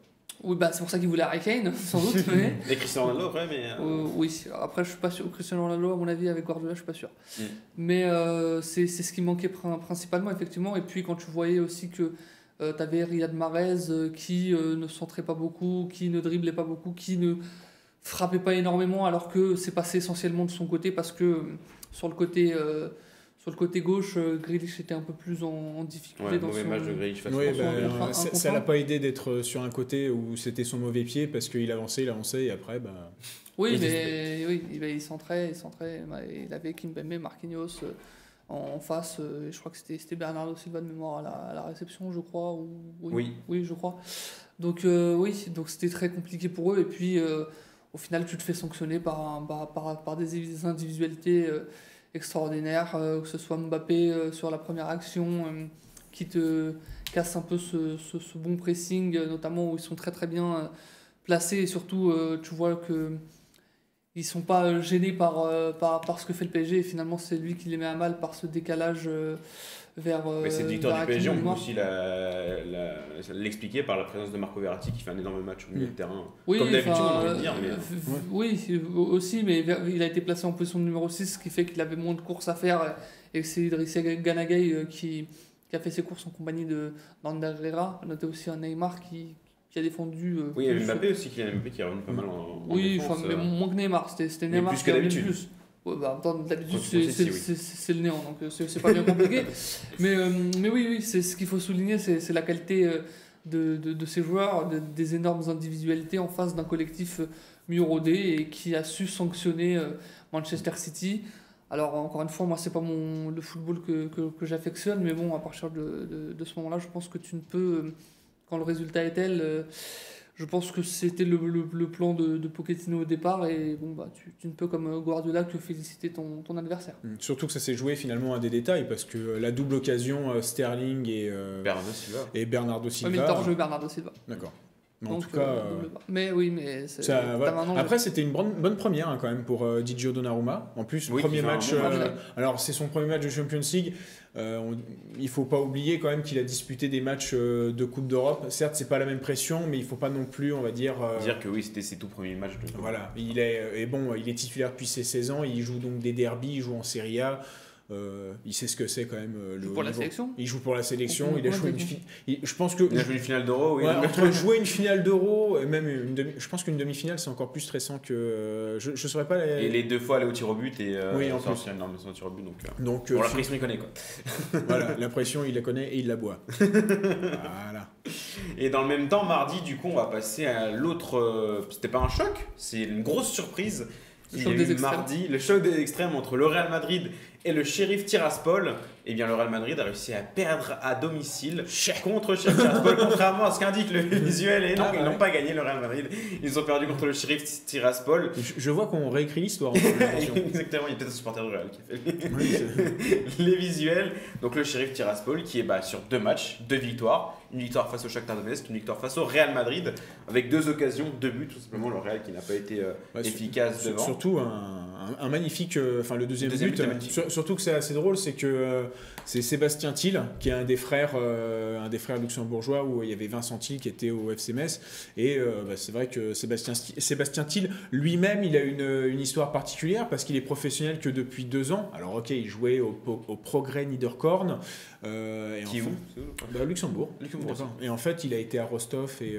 Oui, bah, c'est pour ça qu'ils voulaient Harry Kane, sans doute. mais, Et Cristiano Ronaldo après, mais... euh, euh, oui, après, je suis pas sûr. Cristiano Ronaldo, à mon avis, avec Guardiola, je suis pas sûr. Mm. Mais euh, c'est ce qui manquait prin- principalement, effectivement. Et puis, quand tu voyais aussi que tu avais Riyad Mahrez euh, qui euh, ne centrait pas beaucoup, qui ne driblait pas beaucoup, qui ne frappait pas énormément, alors que c'est passé essentiellement de son côté parce que euh, sur le côté. Euh, sur le côté gauche, euh, Grealish était un peu plus en, en difficulté ouais, dans mauvais son... match de Grealish Oui, bah, ça l'a pas aidé d'être sur un côté où c'était son mauvais pied parce qu'il avançait, il avançait et après, bah, Oui, mais oui, il, il centrait, il centrait. bah, Il avait Kimpembe, Marquinhos euh, en, en face. euh, je crois que c'était c'était Bernardo Silva de mémoire à la, à la réception, je crois. Ou, Oui. oui, je crois. Donc euh, oui, donc c'était très compliqué pour eux. Et puis euh, au final, tu te fais sanctionner par, un- par, par, par des individualités euh, extraordinaires, euh, que ce soit Mbappé euh, sur la première action euh, qui te casse un peu ce, ce, bon pressing, notamment où ils sont très très bien placés. Et surtout tu vois que ils sont pas gênés par, par, par ce que fait le PSG et finalement c'est lui qui les met à mal par ce décalage vers euh, Mais cette victoire vers du PSG, on peut aussi l'expliquer par la présence de Marco Verratti qui fait un énorme match au milieu Mm. de terrain. Oui, Comme d'habitude, on va le dire. Mais... euh, v- Oui, c'est- aussi, mais il a été placé en position de numéro 6, ce qui fait qu'il avait moins de courses à faire. Et c'est Idrissa Ganagay euh, qui, qui a fait ses courses en compagnie de d'Ander Herrera. Notez aussi un Neymar qui, qui a défendu. euh, Oui, il y avait plus- Mbappé aussi, qui, Mbappé qui revenu pas mal en, en Oui, défense, enfin, mais moins que Neymar. C'était c'était Mais Neymar plus qui que a mis le d'habitude. plus. Ouais, bah, d'habitude, c'est le néant, donc euh, c'est pas bien compliqué. mais, euh, mais oui, oui c'est ce qu'il faut souligner, c'est la qualité euh, de, de, de ces joueurs, de- des énormes individualités en face d'un collectif mieux rodé et qui a su sanctionner Manchester City. Alors, encore une fois, moi, c'est pas mon, le football que, que, que j'affectionne, mais bon, à partir de, de, ce moment-là, je pense que tu ne peux, quand le résultat est tel, je pense que c'était le, le, le plan de, de Pochettino au départ, et bon, bah, tu, tu ne peux, comme Guardiola, que féliciter ton, ton adversaire. Mm. Surtout que ça s'est joué finalement à des détails parce que euh, la double occasion euh, Sterling et, euh, Bernardo Silva. et Bernardo Ouais, Silva. mais Bernardo Silva. D'accord. Mais en Donc, tout cas, euh, euh, mais oui, mais ça, voilà. après c'était une bonne, bonne première hein, quand même pour euh, Didio Donnarumma. En plus, Oui, premier fait un match. bon euh, alors c'est son premier match de Champions League. Euh, on- il faut pas oublier quand même qu'il a disputé des matchs euh, de Coupe d'Europe. Certes, c'est pas la même pression, mais il faut pas non plus, on va dire. euh, Dire que oui, c'était ses tout premiers matchs de. Voilà, il est et bon, il est titulaire depuis ses 16 ans, il joue donc des derbies, il joue en Serie A, euh, il sait ce que c'est quand même euh, le Joue haut pour la sélection Il joue pour la sélection, il a joué une fi- il- je pense que Il a joué une finale d'Euro, oui. Ouais, donc- entre jouer une finale d'Euro et même une demi, je pense qu'une demi-finale c'est encore plus stressant que euh, je je saurais pas les- Et les deux fois aller au tir au but et euh, Oui, en plus. non, mais tir au but donc. euh, donc euh, Bon, la pression, il connaît quoi. voilà, la pression il la connaît et il la boit. voilà. Et dans le même temps, mardi, du coup, on va passer à l'autre. C'était pas un choc, c'est une grosse surprise. Le Il choc des extrêmes. mardi le choc des extrêmes entre le Real Madrid et le Sheriff Tiraspol. Et bien, le Real Madrid a réussi à perdre à domicile contre le Sheriff Tiraspol, contrairement à ce qu'indique le visuel. Et non, Ah, ils ouais. n'ont pas gagné le Real Madrid. Ils ont perdu contre le Sheriff Tiraspol. Je, je vois qu'on réécrit l'histoire. Exactement, il y a peut-être un supporter du Real qui a fait Oui, les visuels. Donc le Sheriff Tiraspol qui est bah, sur deux matchs, deux victoires. Une victoire face au Shakhtar Donetsk, une victoire face au Real Madrid, avec deux occasions, deux buts, tout simplement. Le Real qui n'a pas été euh, Ouais, efficace Sur- devant. Surtout un, un- un magnifique, euh, enfin le deuxième, but, euh, sur- surtout que c'est assez drôle, c'est que euh, c'est Sébastien Thiel qui est un des frères, euh, un des frères luxembourgeois où il y avait Vincent Thiel qui était au FC Metz et euh, bah, c'est vrai que Sébastien, Sti- Sébastien Thiel lui-même il a une, une histoire particulière parce qu'il est professionnel que depuis deux ans. Alors ok, il jouait au, Progrès Niederkorn et Qui où bah, Luxembourg. Luxembourg. Et en fait, il a été à Rostov et,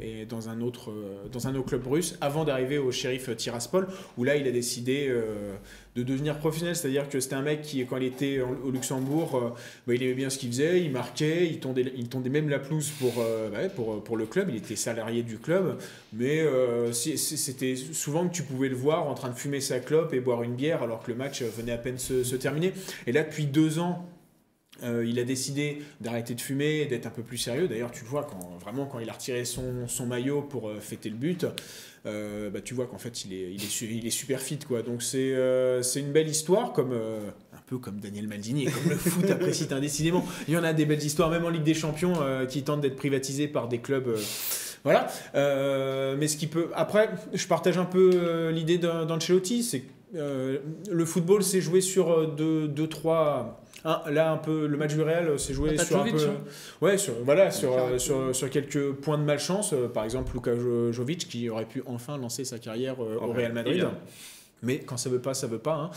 et dans, un autre, dans un autre club russe avant d'arriver au shérif Tiraspol, où là, il a décidé de devenir professionnel. C'est-à-dire que c'était un mec qui, quand il était au Luxembourg, euh, bah, il aimait bien ce qu'il faisait, il marquait, il tondait, il tondait même la pelouse pour, euh, bah, pour, pour le club. Il était salarié du club, mais euh, c'était souvent que tu pouvais le voir en train de fumer sa clope et boire une bière alors que le match venait à peine se, se terminer. Et là, depuis deux ans, il a décidé d'arrêter de fumer, d'être un peu plus sérieux. D'ailleurs, tu le vois quand vraiment quand il a retiré son, son maillot pour fêter le but, euh, bah, tu vois qu'en fait il est, il est, il est super fit quoi. Donc c'est euh, c'est une belle histoire comme euh, un peu comme Daniel Maldini et comme le foot apprécie indécidément. Il y en a des belles histoires même en Ligue des Champions qui tentent d'être privatisés par des clubs. voilà. Mais ce qui peut. Après, je partage un peu l'idée d'An- d'Ancelotti, c'est le football s'est joué sur deux, deux trois. Un- là, un peu, le match du Real euh, s'est joué sur un peu. hein. Ouais, sur, voilà, sur, euh, sur, sur quelques points de malchance. euh, par exemple, Luka Jo- Jovic qui aurait pu enfin lancer sa carrière au Real Madrid. Mais quand ça veut pas, ça veut pas. hein.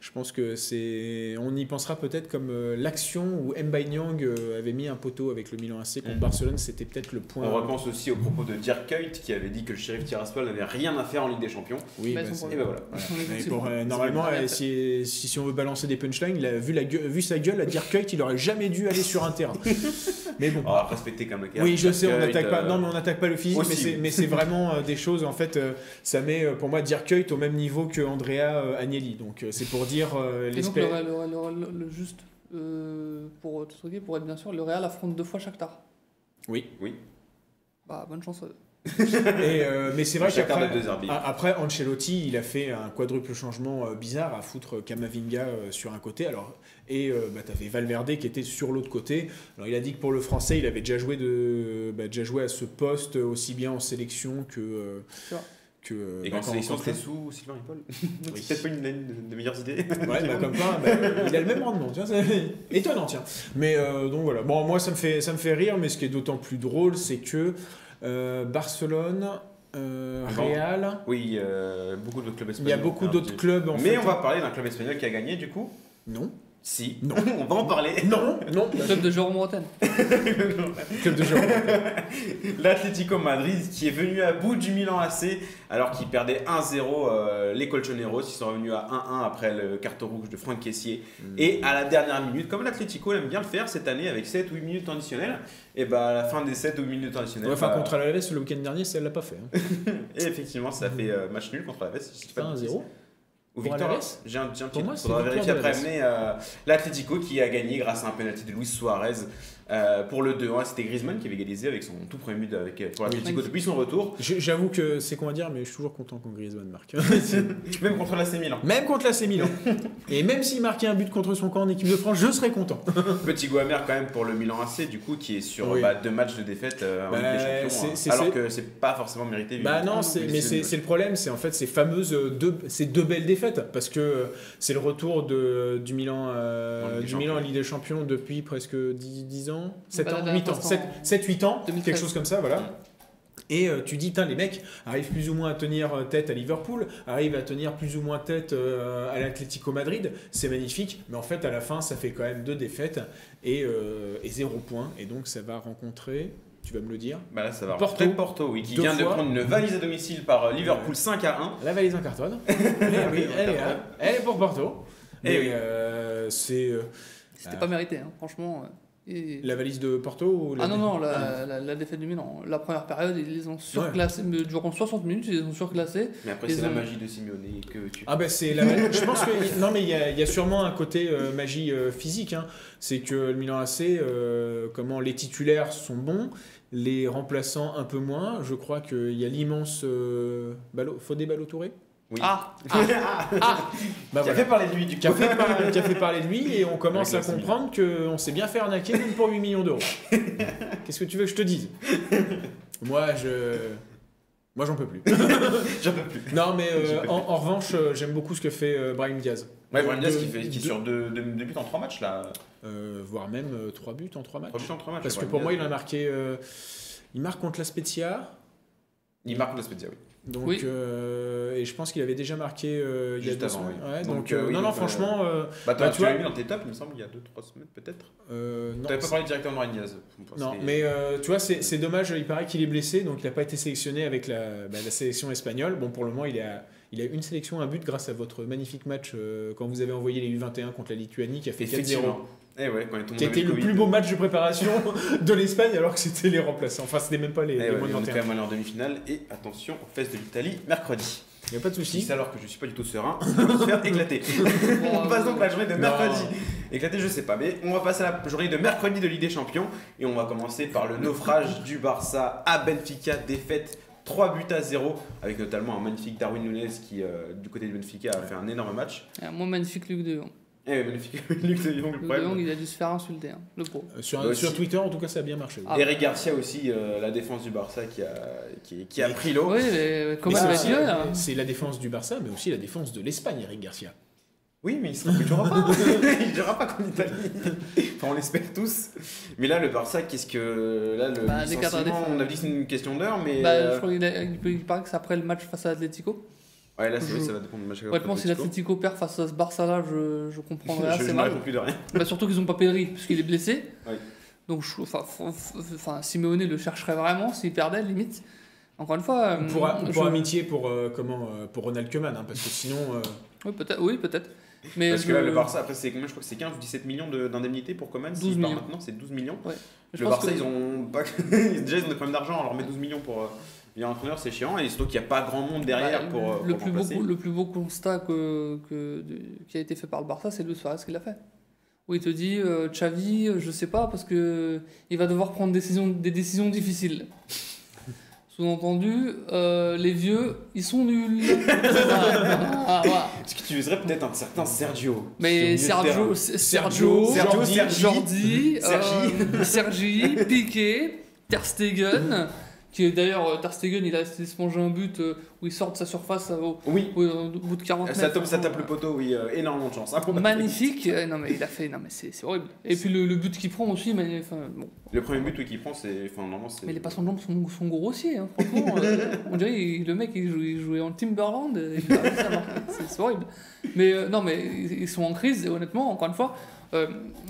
Je pense que c'est. On y pensera peut-être comme euh, l'action où Mbaye Nyang euh, avait mis un poteau avec le Milan AC contre Mhm. Barcelone. C'était peut-être le point. On repense aussi au propos de Dirk Kuyt qui avait dit que le Sheriff Tiraspol n'avait rien à faire en Ligue des Champions. Oui, Bah, bah, Et ben voilà. Euh, normalement, euh, si, si, si on veut balancer des punchlines, il a vu, la gueule- vu sa gueule à dire Kuyt, il aurait jamais dû aller sur un terrain. Mais bon. Oh, respecter comme le cas. Oui, je sais, on n'attaque pas. euh, Non, mais on n'attaque pas le physique, mais aussi, c'est, oui. mais c'est vraiment euh, des choses. En fait, euh, ça met euh, pour moi Dirk Kuyt au même niveau que Andrea euh, Agnelli. Donc euh, c'est pour dire euh, Et donc l'espèce. le, juste euh, pour pour être bien sûr, le Real affronte deux fois Shakhtar. Oui. Bah bonne chance. Et, euh, mais c'est vrai qu'après. Après, Ancelotti, il a fait un quadruple changement euh, bizarre à foutre Kamavinga euh, sur un côté. Alors, et euh, bah, tu avais Valverde qui était sur l'autre côté. Alors, il a dit que pour le français, il avait déjà joué, de, bah, déjà joué à ce poste aussi bien en sélection que. euh, que Et bah, quand sélection c'était sous Sylvain Ripoll. C'est peut-être pas une, une des meilleures idées. Ouais, bah, comme quoi, bah, il a le même rendement, tiens, c'est étonnant, tiens. Mais euh, donc voilà, bon, moi ça me, fait, ça me fait rire, mais ce qui est d'autant plus drôle, c'est que Barcelone, euh, Bon. Real, Oui, euh, beaucoup d'autres clubs il espagnols. y a beaucoup hein, d'autres clubs en Mais fait. on va parler d'un club espagnol qui a gagné du coup? Non, si. Non. On va en parler. Non, non. Club de Jérôme Rotten. Club de Jérôme L'Atlético Madrid qui est venu à bout du Milan AC alors qu'il perdait 1-0 euh, les Colchoneros. Ils sont revenus à 1-1 après le carton rouge de Franck Caissier. Hmm. Et à la dernière minute, comme l'Atlético aime bien le faire cette année avec 7 ou 8 minutes additionnelles, et bah à la fin des 7 ou 8 minutes additionnelles. enfin, bah... contre contre l'Alavés le week-end dernier, ça, elle l'a pas fait. Hein. Et effectivement, ça fait euh, match nul contre l'Alavés. Si 1-0 ou. Alaves J'ai un, j'ai un Pour petit doute, faudra vérifier après. Mais euh, l'Atlético qui a gagné grâce à un penalty de Luis Suarez euh, pour le 2-1. C'était Griezmann qui avait égalisé avec son tout premier but avec, euh, pour l'Atlético depuis son retour. J'avoue que c'est con à dire, mais je suis toujours content quand Griezmann marque. Même contre l'AC Milan. même contre l'AC Milan. Et même s'il marquait un but contre son camp en équipe de France, je serais content. Petit goût amer quand même pour le Milan AC du coup qui est sur Oui. bah, deux matchs de défaite euh, en Bah, Ligue des c'est- Champions. hein. alors que c'est pas forcément mérité. Bah non, mais c'est le problème, c'est en fait ces fameuses deux, ces deux belles défaites, parce que c'est le retour de, du Milan, euh, En Ligue des du Milan en Champions. Ligue des Champions depuis presque 10, 10 ans, 7 Bah, ans, dernière 8 ans, fois, 7, c'était en 8 ans, 2013. quelque chose comme ça, voilà. Et euh, tu dis, les mecs arrivent plus ou moins à tenir euh, tête à Liverpool, arrivent à tenir plus ou moins tête euh, à l'Atlético Madrid, c'est magnifique, mais en fait à la fin ça fait quand même deux défaites et, euh, et zéro point, et donc ça va rencontrer, tu vas me le dire, Bah là ça va. Porto. Porto, oui, qui vient de prendre une valise à domicile par euh, Liverpool 5 à 1. La valise en cartonne. Eh oui, elle est là. Elle est pour Porto. Eh Mais oui. euh, c'est. euh, C'était pas mérité, hein. franchement. Et- La valise de Porto ou la- Ah non, non, la, la- la défaite du Milan. La première période, ils les ont surclassés. mais Durant 60 minutes, ils les ont surclassés. Mais après, c'est la magie de Simeone que tu. Ah bah c'est la je pense que non mais il y, a- il y a sûrement un côté euh, magie euh, physique hein. c'est que le Milan AC euh, comment les titulaires sont bons les remplaçants un peu moins je crois qu'il y a l'immense euh, Balo- Fodé Balotouré Oui. Ah, ah, ah. bah Qui a voilà. fait parler de lui, du qui a coup. fait, par- qui a fait parler de lui et on commence Avec à la comprendre qu'on s'est bien fait arnaquer même pour 8 millions d'euros qu'est-ce que tu veux que je te dise? Moi je moi j'en peux plus J'en peux plus. non mais euh, J'ai pas en, en revanche euh, j'aime beaucoup ce que fait euh, Brahim Diaz Ouais, Brahim Diaz qui, fait, qui est sur deux, deux- deux buts en trois matchs là. Euh, voire même 3 buts en 3 matchs. Trois buts en trois matchs. Parce que Brahim pour moi, il Diaz. a marqué. euh, il marque contre la Spezia. Il marque la Spezia, oui. Donc, Oui. euh, et je pense qu'il avait déjà marqué euh, il y a deux semaines. oui. Ouais, Donc, donc, euh, oui, non, non, franchement, euh, Bah, Bah, tu tu l'as mis dans tes tops, il me semble, il y a 2-3 semaines peut-être. euh, non, T'avais pas parlé directement de Brahim Diaz. non, mais euh, tu vois, c'est c'est dommage. Il paraît qu'il est blessé, donc il n'a pas été sélectionné avec la, bah, la sélection espagnole. Bon, pour le moment, il a, il a une sélection, un but grâce à votre magnifique match euh, quand vous avez envoyé les U21 contre la Lituanie qui a fait 4-0. Effectivement. Eh ouais, quand tout le monde Qui a avait été le Covid. plus beau match de préparation de l'Espagne alors que c'était les remplaçants. Enfin, c'était même pas les, Eh les ouais, moins de on est 21. quand même allé en demi-finale. Et attention, aux fesses de l'Italie, mercredi. Il n'y a pas de souci. ça alors que je suis pas du tout serein. On va se faire éclater. on passe donc la journée de mercredi. Éclater, je sais pas, mais on va passer à la journée de mercredi de Ligue des Champions. Et on va commencer par le naufrage du Barça à Benfica, défaite 3 buts à 0, avec notamment un magnifique Darwin Nunez qui, euh, du côté de Benfica, a fait un énorme match. Un moins magnifique Luc de. Eh, magnifique, Luc de Jong, le Luc de problème. Jong, il a dû se faire insulter, hein, le pro. Euh, Sur, Bah Twitter, en tout cas, ça a bien marché. Ah. Eric Garcia aussi, euh, la défense du Barça qui a, qui, qui a pris l'eau. Oui, mais comment Mais ça va c'est être mieux, là C'est la défense du Barça, mais aussi la défense de l'Espagne, Eric Garcia. Oui, mais il ne jouera pas. il jouera pas contre l'Italie. Enfin, on l'espère tous. Mais là, le Barça, qu'est-ce que. Là, le Bah, des cadres licenciement, défense. on a dit que c'est une question d'heure, mais. Bah, euh, je crois qu'il a- il, peut- il paraît que c'est après le match face à Atletico. Ouais, là, c'est vrai, je- ça va dépendre du match. Honnêtement, si l'Atletico perd face à ce Barça-là, je, je comprendrais je, je assez ne mal. plus de rien. Bah, surtout qu'ils n'ont pas Pedri, puisqu'il est blessé. Oui. Donc, je- enfin, enfin, Simeone le chercherait vraiment s'il perdait, limite. Encore une fois. Ou pour, euh, ou je- pour amitié pour, euh, comment, euh, pour Ronald Koeman, hein, parce que sinon. euh, Oui, peut-être. Oui, peut-être. Mais Parce je- que là, le Barça, après, c'est combien Je crois que c'est 15 ou 17 millions de- d'indemnités pour Coman. 12 S'il part millions. maintenant, c'est 12 millions. je le Barça, que- ils ont. Déjà, ils ont des problèmes d'argent, on leur met 12 millions pour. Il y a un entraîneur, c'est chiant, et surtout qu'il n'y a pas grand monde derrière Bah, pour. euh, le, pour plus beau, le plus beau constat que, que- de- qui a été fait par le Barça, c'est Luis Suarez qui l'a fait. Où il te dit euh, Xavi, euh, je sais pas, parce que il va devoir prendre des décisions, des décisions difficiles. Sous-entendu, euh, les vieux, ils sont nuls. Ah, voilà. Est-ce que tu viserais peut-être un certain Sergio? Mais Sergio, Sergio, Sergio, Sergio, Jordi, Sergi, Jordi, Sergi. euh, Sergi, Piqué, Ter Stegen, qui est d'ailleurs euh, Ter Stegen, il a essayé de se manger un but euh, où il sort de sa surface euh, au, Oui, au- au bout de 40 mètres. ça tape, ça tape le poteau, oui, euh, énormément de chance. hein, Magnifique, non mais il a fait, non mais c'est horrible. Et puis le, le but qu'il prend aussi, mais, enfin, bon. Le premier but oui, qu'il prend, c'est. Enfin, normalement, c'est. mais les passants de jambes sont, sont grossiers, hein, franchement. euh, on dirait il- le mec il jouait, il jouait en Timberland, c'est horrible. Mais euh, non, mais ils sont en crise, et honnêtement, encore une fois,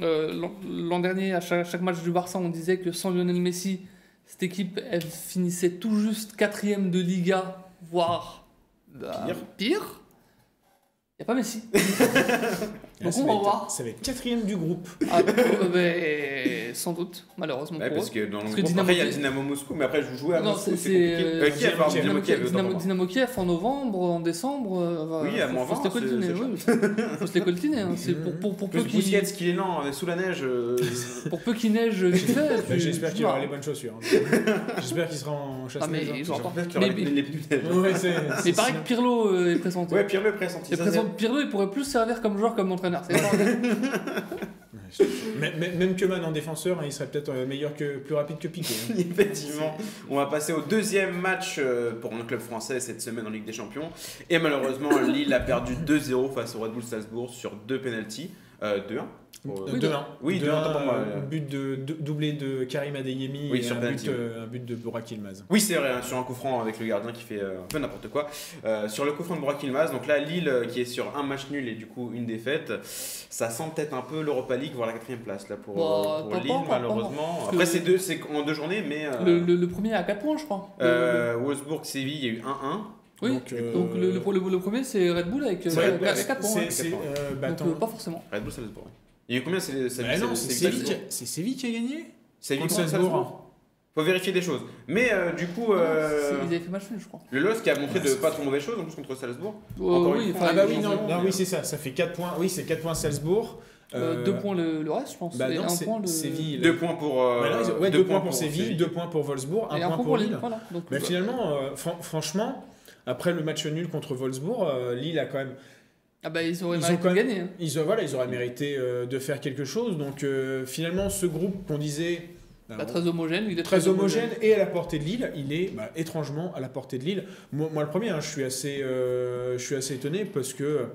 l'an- dernier, à chaque, chaque match du Barça, on disait que sans Lionel Messi, cette équipe, elle finissait tout juste quatrième de Liga, voire bah, Pire. pire. Il n'y a pas Messi. Donc ça, on va voir. ça va être quatrième du groupe. Ah, euh, mais sans doute, malheureusement Ouais, pour parce eux. que dans le groupe, Dynamo après, il y a Dynamo Moscou, mais après, je vous jouais à Non, Moscou, c'est- Euh, euh, Kiev, pardon, Dynamo, Dynamo Kiev, Dynamo-. Dynamo Kiev en novembre, en décembre, euh, Oui, à faut, moins faut 20, se les coltiner. faut se les coltiner. hein. C'est pour, pour, peu qu'il Busquets, qu'il est lent, euh, sous la neige. euh, pour peu qu'il neige vite fait. Bah, J'espère qu'il aura les bonnes chaussures. hein. J'espère qu'il sera en chasse Ah, mais hein. Mais- les les pneus neige. Ouais, c'est- Mais c'est il paraît sinon- que Pirlo est présenté. Ouais, Pierre le pressenti. Pirlo, il pourrait plus servir comme joueur comme entraîneur. C'est. Même, même- même Koeman en défenseur, hein, il serait peut-être euh, meilleur que plus rapide que Piqué. hein. Effectivement, on va passer au deuxième match euh, pour un club français cette semaine en Ligue des Champions. Et malheureusement, Lille a perdu 2-0 face au Red Bull Salzbourg sur deux penalties. Euh, 2-1 pour- Euh, Oui, 2-1. oui, 2-1, autant pour moi, euh, ouais. but de, de- doublé de Karim Adeyemi Oui, et sur un penalty, but, euh, un but de Burak Yilmaz. Oui, c'est vrai, hein, sur un coup franc avec le gardien qui fait euh, un peu n'importe quoi. Euh, sur le coup franc de Burak Yilmaz, donc là, Lille euh, qui est sur un match nul et du coup une défaite, ça sent peut-être un peu l'Europa League, voire la quatrième place là pour, Bah, euh, pour pas- Lille, pas pas malheureusement. encore. Après, c'est deux, c'est en deux journées, mais. euh, le, le- le premier à 4 points, je crois. Le- euh, Wolfsburg-Séville, il y a eu 1-1. Oui, donc, euh, donc le, le, le- premier, c'est Red Bull avec, euh, avec 4 points. Hein. euh, bah, Donc euh, pas forcément. Red Bull Salzbourg. Il y a eu combien c'est Bah Séville, qui a- c'est Séville qui a gagné C'est Salzbourg. Salzbourg. Faut vérifier des choses. Mais euh, du coup, euh, Ils avaient fait match nul, je crois. le LOSC qui a montré Ouais, de pas trop mauvaises choses en plus contre Salzbourg. Euh, Encore oui, une fois. Ah bah oui, non, non, oui, c'est ça, ça fait 4 points. Oui, c'est 4 points Salzbourg. Euh, Euh, deux points le, le reste, je pense. Bah et non, un point le. Séville. Deux points pour. euh, Ouais, non, ils ont- ouais, deux, points pour Séville, deux points pour Wolfsburg, un Et point pour Lille. Voilà. Donc, Mais bah, finalement, euh, fran- franchement, après le match nul contre Wolfsburg, euh, Lille a quand même. Ah bah ils auraient Ils ont mérité de même- gagner. hein. Ils, voilà, ils auraient mérité euh, de faire quelque chose. Donc euh, finalement, ce groupe qu'on disait. Bah, très homogène. Il est très homogène et à la portée de Lille, il est bah, étrangement à la portée de Lille. Moi, moi, le premier, hein, je, suis assez, euh, je suis assez étonné parce que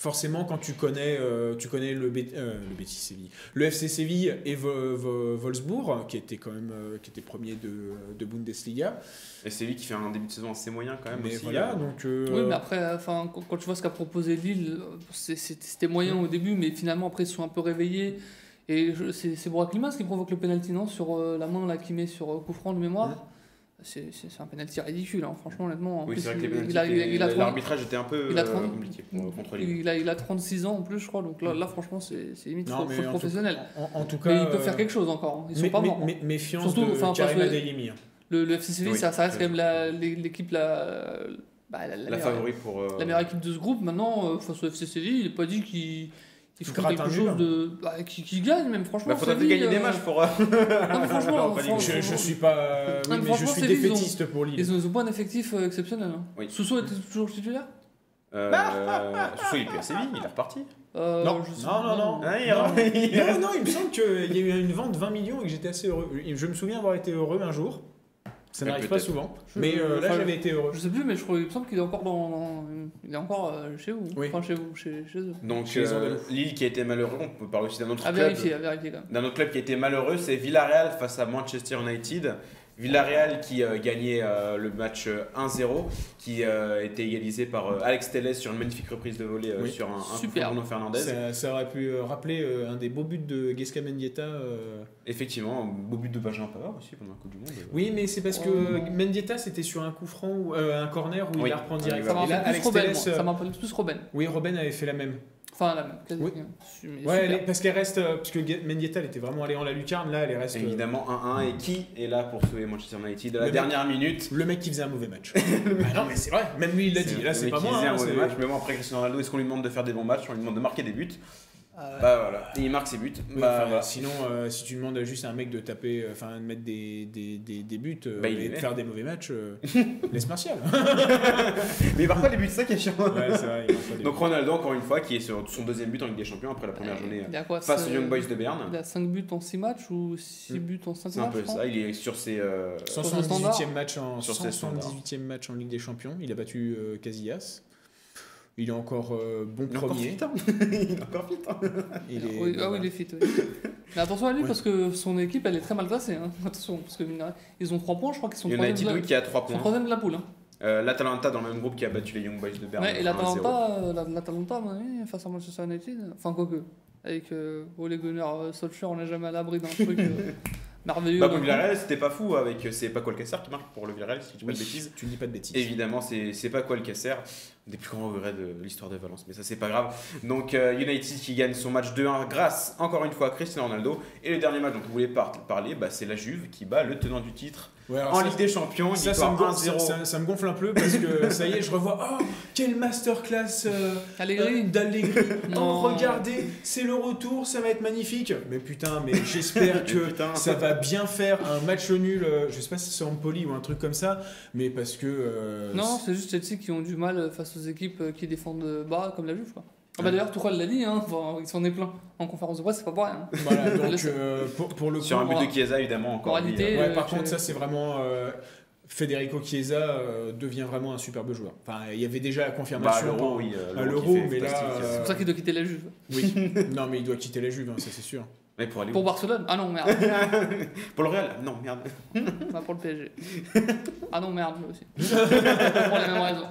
forcément, quand tu connais, euh, tu connais le, Bé- euh, le Betis Séville, le FC Séville et Vo- Vo- Wolfsburg, qui était quand même euh, qui était premier de, de Bundesliga. Et Séville qui fait un début de saison assez moyen quand même Mais aussi. voilà, donc. Oui, mais après, enfin, quand, quand tu vois ce qu'a proposé Lille, c'était moyen au début, mais finalement après ils se sont un peu réveillés. Et c'est Burak Yilmaz qui provoque le penalty, non Sur euh, la main là qui met sur euh, coup franc de mémoire. C'est c'est- c'est un penalty ridicule, hein, franchement, honnêtement. En Oui, plus, c'est vrai que les il- pénaltys il a- il a- il a étaient- 30 l'arbitrage était un peu il a euh, 30 compliqué pour, contre Lille. il a, il a 36 ans en plus, je crois, donc là, là franchement, c'est c'est limite Non, faute faute en tout- professionnelle. En, en tout cas. Mais ils peuvent euh, faire quelque chose encore, hein. ils sont pas morts. hein. mé- méfiance Surtout, de enfin, Karim hein. Le, le FC Séville, Oui, ça, ça reste quand même l'équipe la, bah, la, la La meilleure- favorite pour. euh, la meilleure équipe de ce groupe. Maintenant, euh, face au FC Séville, il n'est pas dit qu'il ferait gratte quelque un chose de. Bah, qui, qui gagne, même franchement. Bah, faudrait Séville, gagner des euh, matchs pour. euh, Non, mais franchement, Non, pas fran- dit. Je, je suis pas. euh, oui, Non, mais mais je franchement, suis Séville, ils ont- défaitiste pour Lille. Ils ont, ils ont pas un effectif euh, exceptionnel. Hein. Oui. Sousso était toujours titulaire? Euh, Sousso, il est plus à Séville, il est reparti. Euh, Non, je sais non, non, non. Ah, il Non. il- Non, non, il me semble qu'il y a eu une vente de 20 millions et que j'étais assez heureux. Je me souviens avoir été heureux un jour. Ça n'arrive pas peut-être. souvent. Je- Mais euh, là, enfin, j'avais été heureux. Je sais plus, mais je crois, il me semble qu'il est encore dans. il est encore euh, chez vous. Oui. Enfin, chez vous, chez, chez eux. Donc Chez euh. Lille qui a été malheureux, on peut parler aussi d'un autre À club. vérifier, à vérifier. D'un autre club qui a été malheureux, c'est Villarreal face à Manchester United. Villarreal qui euh, gagnait euh, le match euh, 1-0, qui euh, était égalisé par euh, Alex Telles sur une magnifique reprise de volée euh, Oui. sur un, un Super. Bruno Fernandez. Ça, ça aurait pu euh, rappeler euh, un des beaux buts de Gesca Mendieta. euh. Effectivement, un beau but de Benjamin Pavard aussi pendant la Coupe du Monde. Oui, mais c'est parce que Oh. Mendieta, c'était sur un coup franc, ou, euh, un corner où Oui. il la reprend direct. Ça Et m'a Et là, rappelé plus Alex Robben, Telles, moi. euh, Ça m'a rappelé plus Robben. Oui, Robben avait fait la même. Enfin, la même. Oui. Ouais, elle est- parce qu'elle reste. euh, Parce que Mendieta, elle était vraiment allée en la lucarne. Là, elle reste. euh, Évidemment 1-1 et qui est là pour sauver Manchester United à la Le dernière minute Le mec qui faisait un mauvais match. Ah non, mais c'est vrai. Même lui, il l'a dit. Là, c'est pas mec moi. faisait hein, un mauvais c'est- match, mais bon après Cristiano Ronaldo, est-ce qu'on lui demande de faire des bons matchs? On lui demande de marquer des buts. Ah ouais. Bah voilà, et il marque ses buts. Oui, bah enfin. Sinon, euh, si tu demandes juste à un mec de taper, euh, enfin de mettre des, des, des, des buts euh, Bah, et de faire des mauvais matchs, euh, laisse Martial. Mais il marque pas les buts, c'est ça qui est chiant. Ouais, c'est vrai, il Donc Ronaldo, encore une fois, qui est sur son deuxième but en Ligue des Champions après la première journée Il a quoi face aux Young Boys de Berne. Il a 5 buts en 6 matchs ou 6 Mm. buts en 5 C'est un matchs peu ça, il est sur ses. euh, buts. Sur ce standard. 178e match en Sur ses standards. 178e match en Ligue des Champions. Il a battu euh, Casillas. Il est encore euh, bon Il est encore premier. fit, hein. il est encore fit. hein. Il est- Oui, ah oui, voilà. il est fit. oui. Mais attention à lui Ouais. parce que son équipe elle est très mal classée. hein. Attention, parce que mine de rien, ils ont 3 points, je crois qu'ils sont 3 United, de, oui, la... qui a 3 ils sont points. troisième de la poule. Hein. Euh, L'Atalanta dans le même groupe qui a battu les Young Boys de Berne. Ouais, et 1-0. l'Atalanta, euh, la- l'Atalanta, avis, face à Manchester United, enfin quoique, avec euh, Ole Gunnar Solskjaer, on n'est jamais à l'abri d'un truc euh, merveilleux. Bah, pour. Villarreal, c'était pas fou avec. C'est pas Colcaster qui marque pour le Villarreal, si je dis pas de bêtises. tu ne dis pas de bêtises. Évidemment, c'est c'est pas Colcaster, un des plus grands regrets de l'histoire de Valence, mais ça c'est pas grave. Donc euh, United qui gagne son match 2-1 grâce encore une fois à Cristiano Ronaldo. Et le dernier match dont on voulait par- parler, bah, c'est la Juve qui bat le tenant du titre Ouais, en ça, Ligue des Champions, ça, ça, me gonfle, 1-0. ça- ça me gonfle un peu parce que ça y est, je revois. Oh, quelle masterclass euh, euh, d'Allegri. Oh, Non. regardez, c'est le retour, ça va être magnifique. Mais putain, mais j'espère que Putain. ça va bien faire un match nul. euh, je sais pas si c'est Empoli ou un truc comme ça, mais parce que. euh, Non, c'est juste Chelsea qui ont du mal face aux équipes euh, qui défendent euh, bas comme la Juve. Quoi. Ah bah d'ailleurs, Tourelle l'a dit, hein, il s'en est plein en conférence de presse, c'est pas pour rien. Voilà, donc euh, pour, pour le coup. Sur un but Voilà. de Chiesa, évidemment, encore. Euh, Ouais, par contre, ça c'est vraiment. euh, Federico Chiesa euh, devient vraiment un superbe joueur. Enfin, il y avait déjà la bah, confirmation. l'euro, oui. euh, à l'Euro l'Euro, mais là, euh, C'est pour ça qu'il doit quitter la Juve. Oui. non, mais il doit quitter la Juve, hein, ça c'est sûr. Mais pour aller où Pour Barcelone Ah non, merde. Pour le Real Non, merde. bah, pour le PSG. Ah non, merde, lui aussi. pour les mêmes raisons.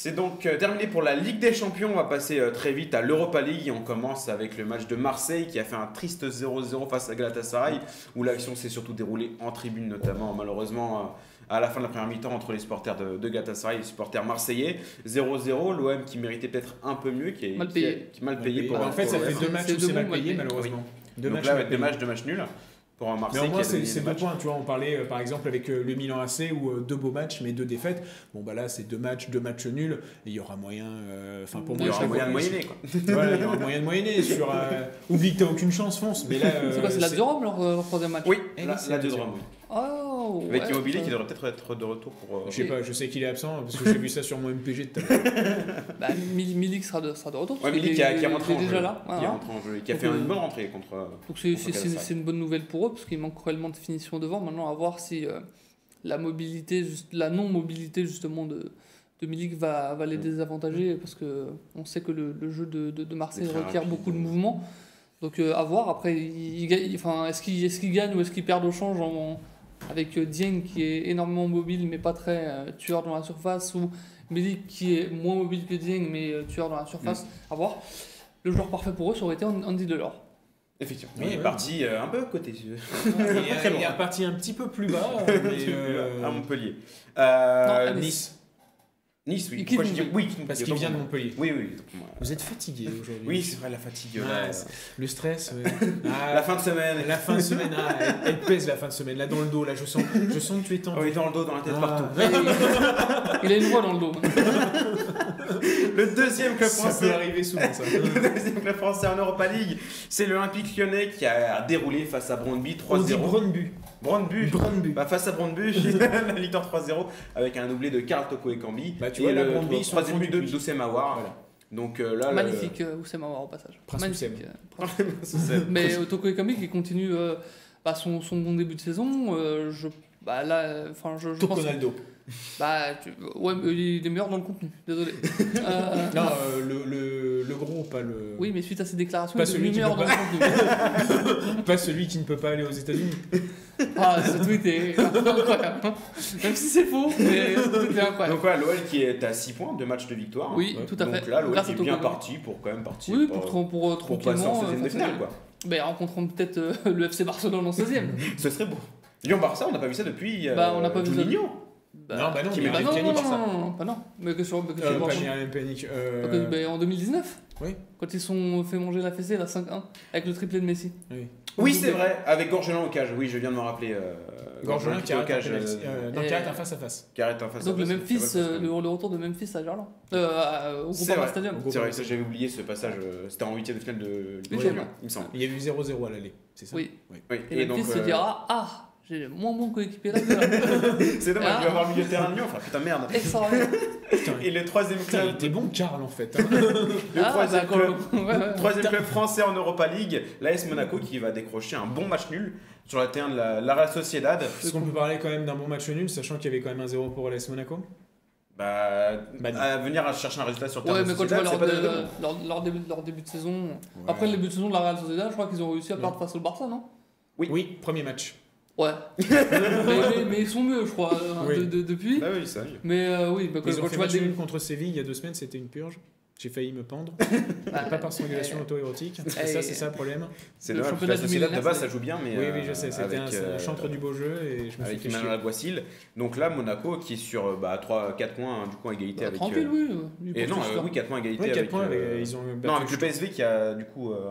C'est donc euh, terminé pour la Ligue des Champions. On va passer euh, très vite à l'Europa League. Et on commence avec le match de Marseille qui a fait un triste 0-0 face à Galatasaray, où l'action s'est surtout déroulée en tribune, notamment. Malheureusement, à la fin de la première mi-temps entre les supporters de, de Galatasaray et les supporters marseillais. 0-0, l'OM qui méritait peut-être un peu mieux, qui est Mal qui payé. est- qui est mal payé pour en fait, pour ça fait deux matchs où c'est mal payé, malheureusement. Deux Donc matchs là, mal avec deux payés. matchs, deux matchs nuls pour un Mais Marseille au qui moins, c'est gagné c'est des deux matchs. points. Tu vois, on parlait euh, par exemple avec euh, le Milan AC où euh, deux beaux matchs, mais deux défaites. Bon, bah là, c'est deux matchs, deux matchs nuls. Et il y aura moyen. euh, Enfin, pour Il Il y moi, aura moyen de moyenner, quoi. Voilà, il y aura moyen de moyenner sur. euh, Oublie que t'as aucune chance, fonce. Mais là. C'est quoi, euh, c'est la Rome leur, leur troisième match Oui, Eh la, oui, c'est la la deux deuxième. Rome, oui. Oh Avec ouais, Immobilier qui devrait peut-être être de retour pour. euh, Je sais pas, je sais qu'il est absent parce que j'ai vu ça sur mon MPG de tout à l'heure. Bah, Mil- Milik sera de, sera de retour. Ouais, Milik qui, a- est- qui est rentré il en est jeu. déjà là. Qui rentré en jeu et qui a Donc, fait euh, une bonne rentrée contre. euh, Donc c'est une bonne nouvelle pour eux parce qu'il manque cruellement de finition devant. Maintenant, à voir si euh, la mobilité, juste, la non-mobilité justement de, de Milik va, va les Mm. désavantager parce que on sait que le, le jeu de, de, de Marseille requiert rapide. beaucoup de mouvements. Donc euh, à voir. Après, il, il gagne- enfin, est-ce qu'il est qu'il gagne ou est-ce qu'il perd au change en- avec euh, Dieng qui est énormément mobile mais pas très euh, tueur dans la surface ou Milik qui est moins mobile que Dieng mais euh, tueur dans la surface. Mm. À voir. Le joueur parfait pour eux, ça aurait été Andy Delors. Effectivement. Ouais, il est ouais. parti euh, un peu côté. Il est, il est reparti un petit peu plus bas. mais, euh, à Montpellier. Non, Euh, à nice. Nice. Oui. Pourquoi je dis oui, Parce qu'il vient de Montpellier. Oui, oui. Vous êtes fatigué aujourd'hui. Oui, c'est vrai, la fatigue. Ah, là. c'est- le stress. ouais. Ah, La fin de semaine. La fin de semaine, ah, elle, elle pèse la fin de semaine. Là dans le dos, là je sens, je sens que tu es tendu. Oh, il est dans le dos, dans la tête, Ah. partout. Il a une voix dans le dos. Le deuxième club Ça peut français. arriver souvent ça. Le deuxième club français en Europa League, c'est l'Olympique lyonnais qui a déroulé face à Brøndby On dit 3-0. Brøndby. Brøndby. Brøndby. Bah, face à Brøndby, la victoire 3-0 avec un doublé de Karl Toko et Kambi. Bah, tu et vois, là, le Brøndby, ils sont troisième but. Doussem Aouar. Voilà. Donc euh, là, le- Magnifique, euh, Oussem Aouar au passage. Prince Magnifique. Oussem. euh, C'est- Mais euh, Toko Ekambi qui continue euh, bah, son, son bon début de saison, euh, je, bah, là, euh, enfin, je, je pense, Toconaldo. bah, tu- ouais, mais il est meilleur dans le contenu. Désolé. Euh, Non, euh, le, le, le gros, pas le. Oui, mais suite à ses déclarations, Pas il est celui meilleur dans le contenu. Pas celui qui ne peut pas aller aux États-Unis. Ah, ce tweet est incroyable. Même si c'est faux, mais ce tweet est incroyable. Donc voilà, l'OL qui est à 6 points, 2 matchs de victoire. Oui, Ouais. tout à Donc fait. là, l'OL est bien parti pour quand même partir. Oui, pour, pour, pour, pour passer en tranquillement. 16 de euh, finale, quoi. Ben, rencontrons peut-être euh, le FC Barcelone en 16 e Ce serait beau. Lyon-Barça, on n'a pas vu ça depuis. euh, Bah, on n'a pas vu ça. Bah, non, bah non, qui mais bah non, non, ça. non, non, pas non. Mais que sur, que Euh, euh, Donc, euh, ben, en 2019 Oui. Quand ils sont fait manger la fessée, la 5-1, avec le triplé de Messi. oui. Oui, c'est vrai, avec Gorgelin au cage. Oui, je viens de me rappeler. euh, Gorgelin qui au arrête un cage. euh, euh, qui arrête un face à face. qui arrête un face à Donc le Memphis, euh, le, retour de Memphis à Gerland. Euh, au C'est Groupama vrai. Stadium. Au C'est vrai, ça j'avais oublié ce passage. C'était en huitième de finale de Ligue des Champions, il me semble. Il y a eu 0-0 à l'aller, c'est ça Oui. Oui. Et, Memphis se dira Ah, j'ai moins bon coéquipier là. C'est dommage, Ah. il va avoir le milieu de terrain de Lyon. Enfin, putain, merde. Et le troisième club, était bon, Karl, en fait. hein. le Ah, troisième club, Ouais, ouais. troisième club français en Europa League, l'AS Monaco qui va décrocher un bon match nul sur la terrain de la, la Real Sociedad. Est-ce qu'on peut parler quand même d'un bon match nul, sachant qu'il y avait quand même un 0 pour l'AS Monaco? Bah, Bah, à venir à chercher un résultat sur le terrain Ouais, de mais quand tu Sociedad, leur, c'est pas de- leur, leur début, leur début de saison. Après le début de saison de la Real Sociedad, je crois qu'ils ont réussi à perdre face au Barça, non? Oui, premier match. Ouais. mais, mais- mais ils sont mieux, je crois, euh, Oui. de- de- depuis. Bah oui, ça arrive. Mais euh, oui, bah, quand, Ils ont quand fait tu vois début. contre Séville il y a deux semaines, c'était une purge. J'ai failli me pendre. Bah, Pas par strangulation euh, auto-érotique. eh, ça, c'est ça le problème. C'est Le dommage, parce que championnat la du base c'est- ça joue bien, mais. oui, euh, oui, je sais. C'était avec, un, euh, chantre du beau jeu et je me suis Avec. Alguacil. Donc là, Monaco qui est sur bah, 3-4 points, hein, du coup, égalité bah, avec. tranquille, euh, oui. Et non, euh, oui, 4 points égalité 4 avec. points, avec- euh, ils ont battu Non, avec le. PSV qui a du coup. euh,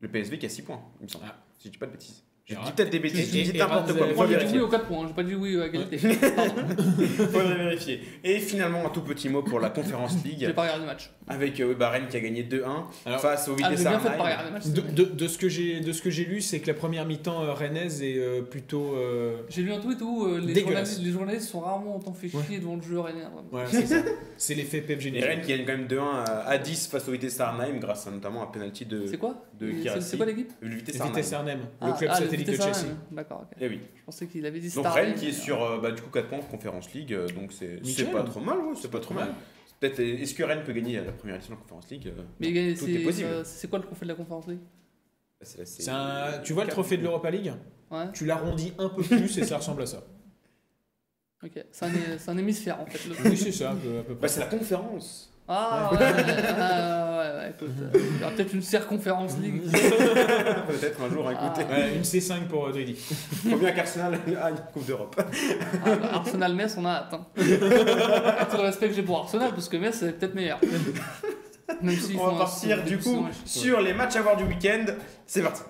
Le PSV qui a 6 points, il me semble. Ah. Si je dis pas de bêtises. J'ai Et dit Ra- peut-être des bêtises, et- je dis et n'importe quoi, Moi, j'ai dit vérifier. oui aux 4 points, j'ai pas dit oui à égalité. Faudrait vérifier. Et finalement, un tout petit mot pour la Conférence j'ai League, pas regardé le match. avec euh, bah, Rennes qui a gagné 2-1 Alors, face au Ah, Vitesse j'ai bien fait de ce que j'ai de ce que j'ai lu, c'est que la première mi-temps euh, rennaise est euh, plutôt. euh, J'ai lu un tweet où les, journalistes, les journalistes sont rarement autant fait chier devant le jeu rennais. c'est ça. C'est l'effet Pep Et général. Rennes qui gagne quand même 2-1 à- à 10 face au Vitesse Arnhem grâce à notamment un penalty de, C'est quoi de C'est- quoi l'équipe Le Vitesse Arnhem. Arnhem, le club satellite de Chelsea. Arnhem. D'accord, ok. Eh oui. Je pensais qu'il avait dit Donc Rennes qui est sur euh, bah, du coup 4 points en Conférence League, euh, donc c'est pas trop mal, ouais, c'est pas trop mal. Peut-être est-ce que Rennes peut gagner la première édition de la Conférence League euh, Mais gagne- Tout c'est- est possible. c'est quoi le trophée de la conférence League? Un- Tu vois le trophée de l'Europa League? Ouais, Tu l'arrondis un peu plus et ça ressemble à ça. ok. C'est un, c'est un hémisphère en fait. le- Oui, c'est ça, peu, à peu Bah, près. c'est la conférence. Ah ouais, ouais, ouais, ouais, écoute, euh, il y aura peut-être une circonférence League. Peut-être peut-être un jour, écoutez. Ouais, une C5 pour euh, Dridi. Faut bien qu'Arsenal a une Coupe d'Europe. Ah, bah, Arsenal-Metz, on a hâte. Avec tout le respect que j'ai pour Arsenal, parce que Metz, c'est peut-être meilleur. Même s'ils On va un- partir du coup sur les matchs à voir du week-end. C'est parti.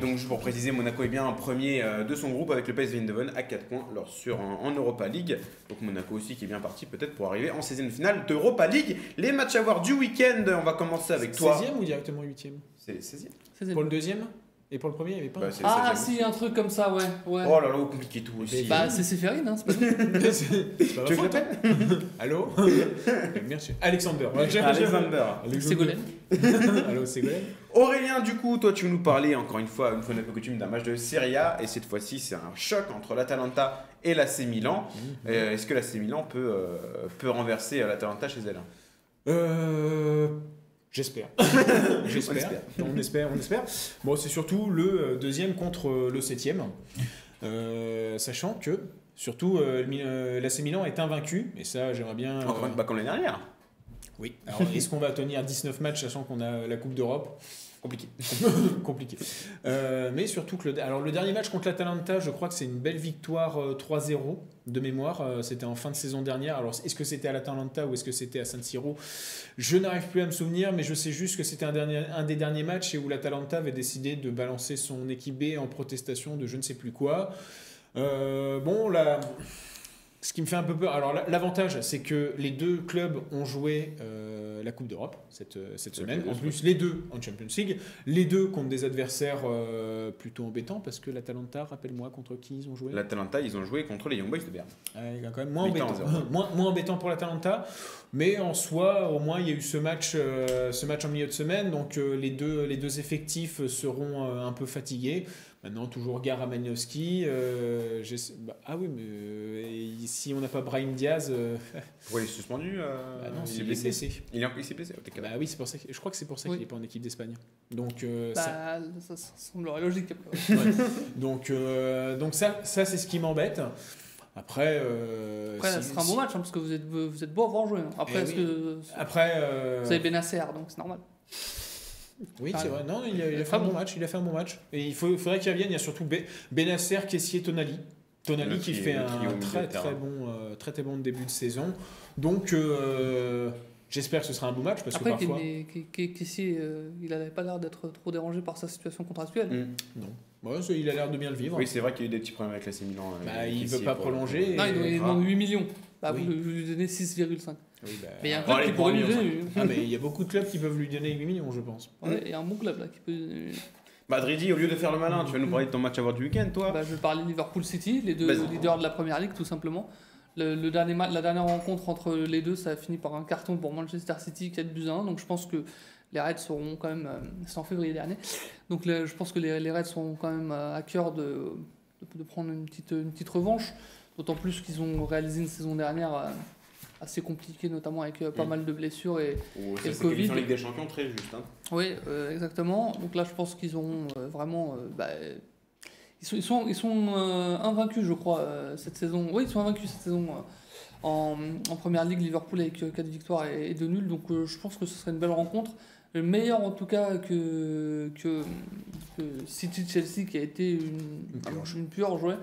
Donc juste pour préciser, Monaco est bien en premier euh, de son groupe avec le PSV Eindhoven à 4 points lors sur, en, en Europa League. Donc Monaco aussi qui est bien parti peut-être pour arriver en 16e de finale d'Europa League. Les matchs à voir du week-end, on va commencer avec toi. 16e ou directement 8e C'est 16e C'est- Pour le deuxième? Et pour le premier, il n'y avait pas Bah, Ah, 16e. si, un truc comme ça, ouais. ouais. Oh là là, compliqué tout aussi. Bah, c'est Séphérine, hein, c'est pas ma tu veux que Allô? Merci. Alexander. Ouais, j'ai- Alexander. Ségolène. Allô, Ségolène? Aurélien, du coup, toi tu veux nous parler encore une fois, une fois n'est pas coutume, d'un match de Serie A et cette fois-ci c'est un choc entre l'Atalanta et l'AC Milan. Euh, Est-ce que l'AC Milan peut, euh, peut renverser euh, l'Atalanta chez elle Euh. J'espère. J'espère. espère. On espère, on espère. Bon, c'est surtout le deuxième contre le septième. Euh, sachant que, surtout, euh, l'AC Milan est invaincu. Et ça, j'aimerais bien. Encore une fois comme l'année dernière. Oui. Alors, est-ce qu'on va tenir 19 matchs sachant qu'on a la Coupe d'Europe? Compliqué. Compliqué. Euh, mais surtout que le, alors le dernier match contre l'Atalanta, je crois que c'est une belle victoire euh, 3-0 de mémoire. Euh, c'était en fin de saison dernière. Alors est-ce que c'était à l'Atalanta ou est-ce que c'était à San Siro? Je n'arrive plus à me souvenir, mais je sais juste que c'était un, dernier, un des derniers matchs et où l'Atalanta avait décidé de balancer son équipe B en protestation de je ne sais plus quoi. Euh, bon, là. Ce qui me fait un peu peur. Alors, la- l'avantage, c'est que les deux clubs ont joué euh, la Coupe d'Europe cette, euh, cette semaine. En plus, les deux en Champions League. Les deux contre des adversaires euh, plutôt embêtants parce que l'Atalanta, rappelle-moi, contre qui ils ont joué? L'Atalanta, ils ont joué contre les Young Boys de Berne. Ah, quand même moins embêtant. zéro. moins, moins embêtant pour l'Atalanta. Mais en soi, au moins, il y a eu ce match, ce match en milieu de semaine. Donc, les, deux, les deux effectifs seront un peu fatigués. Maintenant, toujours gare à Magnowski. euh, bah, ah oui, mais euh, si on n'a pas Brahim Diaz, euh, Pourquoi il est suspendu euh, bah non, Il est blessé. Il est, il s'est blessé Bah oui, c'est pour ça. que- je crois que c'est pour ça Oui. qu'il n'est pas en équipe d'Espagne. Donc, euh, ça, Bah, ça, ça semblerait logique. ouais. donc, euh, donc ça, ça c'est ce qui m'embête. Après, euh, Après, si- ce sera un si- bon match, hein, parce que vous êtes, vous êtes beau à avoir joué. hein. Après, Eh est-ce oui. que Après, euh, vous avez Benacer, donc c'est normal. Oui, Ah, c'est vrai. Non, il a, il a fait un bon bon. match. Il a fait un bon match. Et il faut, faudrait qu'il revienne. Il y a surtout Be- Benacer, Kessier, Tonali. Tonali qui fait un très très bon, euh, très très bon début de saison. Donc, euh, j'espère que ce sera un bon match parce Après, que parfois. Kessier, euh, il n'avait pas l'air d'être trop dérangé par sa situation contractuelle. Mm. Non. Il a l'air de bien le vivre. Oui, c'est vrai qu'il y a eu des petits problèmes avec l'AC Milan. euh, Bah, il s'y veut pas pour- prolonger. Non, il doit- il Et- demande 8 millions. Bah, Oui. vous lui donnez 6,5. Oui, bah, Mais il y a un Bon, club allez, qui pour pourrait un lui million, donner. ah, mais il y a beaucoup de clubs qui peuvent lui donner 8 millions, je pense. Ouais, et un bon club là qui peut. euh, Bah, Dridi, au lieu de faire le malin, tu vas nous parler de ton match à voir du week-end, toi Bah, je vais parler de Liverpool City, les deux leaders de la première ligue, tout simplement. Le, le dernier la dernière rencontre entre les deux, ça a fini par un carton pour Manchester City, 4 buts à 1. Donc je pense que les Reds seront quand même. euh, C'est en février dernier. Donc je pense que les, les Reds seront quand même euh, à cœur de, de, de prendre une petite, une petite revanche. D'autant plus qu'ils ont réalisé une saison dernière euh, assez compliquée, notamment avec euh, pas Mm. mal de blessures et, Ou Et le Covid. Ligue des Champions très juste. Hein. Oui, euh, exactement. Donc là, je pense qu'ils auront euh, vraiment. bah, ils sont, ils sont, ils sont invaincus, je crois, cette saison. Oui, ils sont invaincus cette saison en, en première ligue. Liverpool avec 4 victoires et 2 nuls. Donc je pense que ce serait une belle rencontre. Le meilleur en tout cas que, que, que City-Chelsea qui a été une, Une purge. une purge, ouais.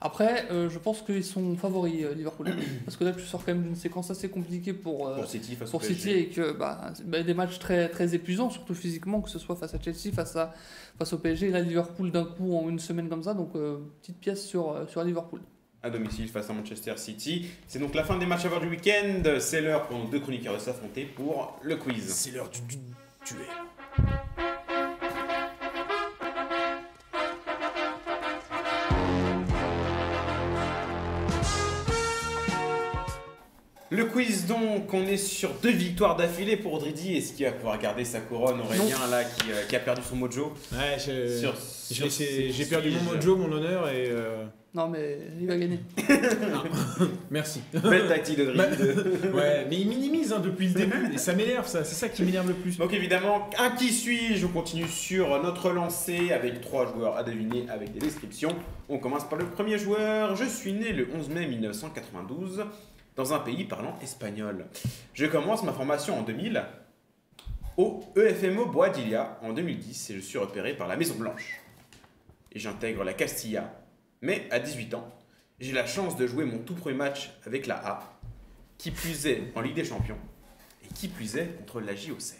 Après, euh, je pense qu'ils sont favoris, euh, Liverpool. Parce que là, tu sors quand même d'une séquence assez compliquée pour, euh, Pour City face pour. City et que bah, bah, des matchs très, très épuisants, surtout physiquement, que ce soit face à Chelsea, face, à, face au PSG, et là Liverpool d'un coup en une semaine comme ça, donc euh, petite pièce sur, euh, sur Liverpool. à domicile face à Manchester City. C'est donc la fin des matchs à voir du week-end. C'est l'heure pour nos deux chroniqueurs de s'affronter pour le quiz. C'est l'heure du, du duel. Le quiz donc, on est sur deux victoires d'affilée pour Dridi. Est-ce qu'il va pouvoir garder sa couronne Aurélien là qui, euh, qui a perdu son mojo Ouais, j'ai perdu mon mojo, mon honneur et. euh, Non, mais il va gagner. Merci. Belle tactique de Bah, ouais, mais il minimise hein, depuis le début et ça m'énerve ça, c'est ça qui m'énerve le plus. Donc évidemment, un qui suis-je On continue sur notre lancée avec trois joueurs à deviner avec des descriptions. On commence par le premier joueur. Je suis né le 11 mai 1992 dans un pays parlant espagnol. Je commence ma formation en 2000 au EFMO Boadilla en 2010 et je suis repéré par la Maison Blanche. Et j'intègre la Castilla. Mais à 18 ans, j'ai la chance de jouer mon tout premier match avec la A, qui plus est en Ligue des Champions, et qui plus est contre la JOCR.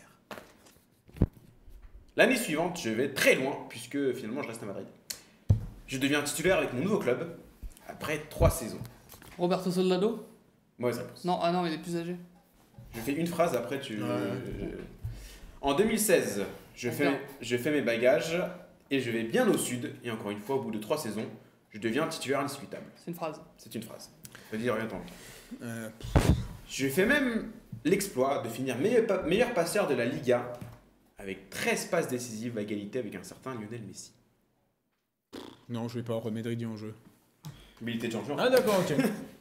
L'année suivante, je vais très loin, puisque finalement je reste à Madrid. Je deviens titulaire avec mon nouveau club, après trois saisons. Roberto Soldado? Mauvaise réponse. Non, ah non, il est plus âgé. Je fais une phrase, après tu... Ouais. En 2016, je fais, Bien. je fais mes bagages, et je vais bien au sud, et encore une fois, au bout de trois saisons, je deviens titulaire indiscutable. C'est une phrase. C'est une phrase. Je veux dire rien tant. Euh, Je fais même l'exploit de finir meilleur, pa- meilleur passeur de la Liga avec 13 passes décisives à égalité avec un certain Lionel Messi. non, je vais pas remettre Dridi en jeu. Habilité de champion. Ah d'accord, ok.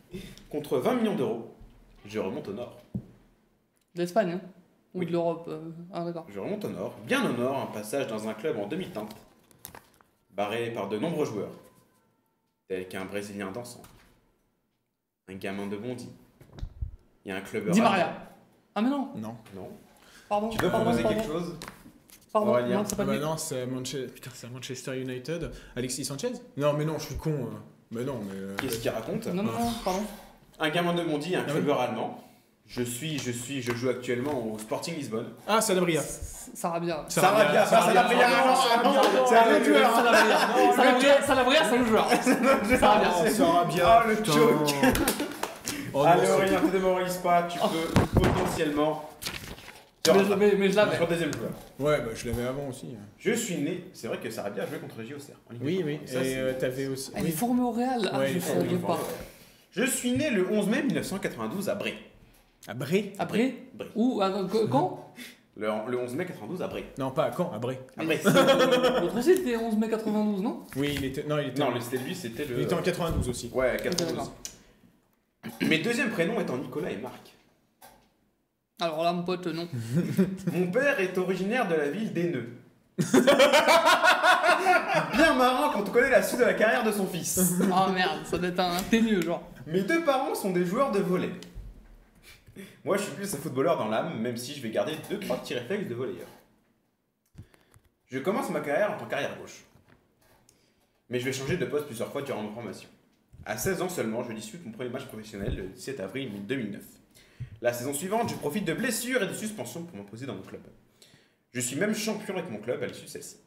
Contre 20 millions d'euros, je remonte au nord. De l'Espagne, hein Ou Oui. de l'Europe euh, Ah, d'accord. Je remonte au nord, bien au nord, un passage dans un club en demi-teinte, barré par de nombreux joueurs, tels qu'un Brésilien dansant, un gamin de Bondy, et un club Di. Maria. Ah, mais non. Non. Non. Pardon. Tu peux pardon, proposer pardon, quelque chose Pardon, Aurélien. non, c'est pas Ah bah non, c'est Manchester United. Alexis Sanchez? Non, mais non, je suis con. euh. Bah non, mais... euh, Qu'est-ce qu'il raconte Non, non, non, pardon. Un gamin de Bondy, un Ah clubeur allemand. Je suis, je suis, je joue actuellement au Sporting Lisbonne. Ah, Salabria. Sarabia. Sarabia, Sarabia, Sarabia, c'est un autre joueur. Salabria. Salabria, Salabria, c'est le joueur. Sarabia. Oh, Sarabia. Oh, le choke. Oh, Allez Aurélien, te démoralise pas, tu peux potentiellement te Mais je- mais- mais je l'avais. Ouais, bah je l'avais avant aussi. Je suis né, c'est vrai que Sarabia a joué contre JOCR. Oui, oui. Ça, Et euh, t'avais aussi... Elle est oui. formée au Real. Ah, Ouais, je est savais pas. Je suis né le 11 mai 1992 à Bré. À Bré? Après Bré? Où ah, qu- Quand? Le, le 11 mai 92 à Bré. Non, pas à Caen, à Bré. À Bré. L'autre aussi, c'était 11 mai 92, non? Oui, il était... Non, il était... non, le- c'était lui, c'était le. Il était en 92 aussi. Ouais, 92. d'accord. Mes deuxièmes prénoms étant Nicolas et Marc. Alors là, mon pote, non. Mon père est originaire de la ville d'Haineux. Bien marrant quand on connaît la suite de la carrière de son fils. Ah merde, ça doit être un ténu, genre. Mes deux parents sont des joueurs de volley. Moi, je suis plus un footballeur dans l'âme, même si je vais garder deux trois petits réflexes de volleyeur. Je commence ma carrière en tant qu'arrière gauche. Mais je vais changer de poste plusieurs fois durant ma formation. À 16 ans seulement, je dispute mon premier match professionnel le 17 avril 2009. La saison suivante, je profite de blessures et de suspensions pour m'imposer dans mon club. Je suis même champion avec mon club à l'issue de celle-ci.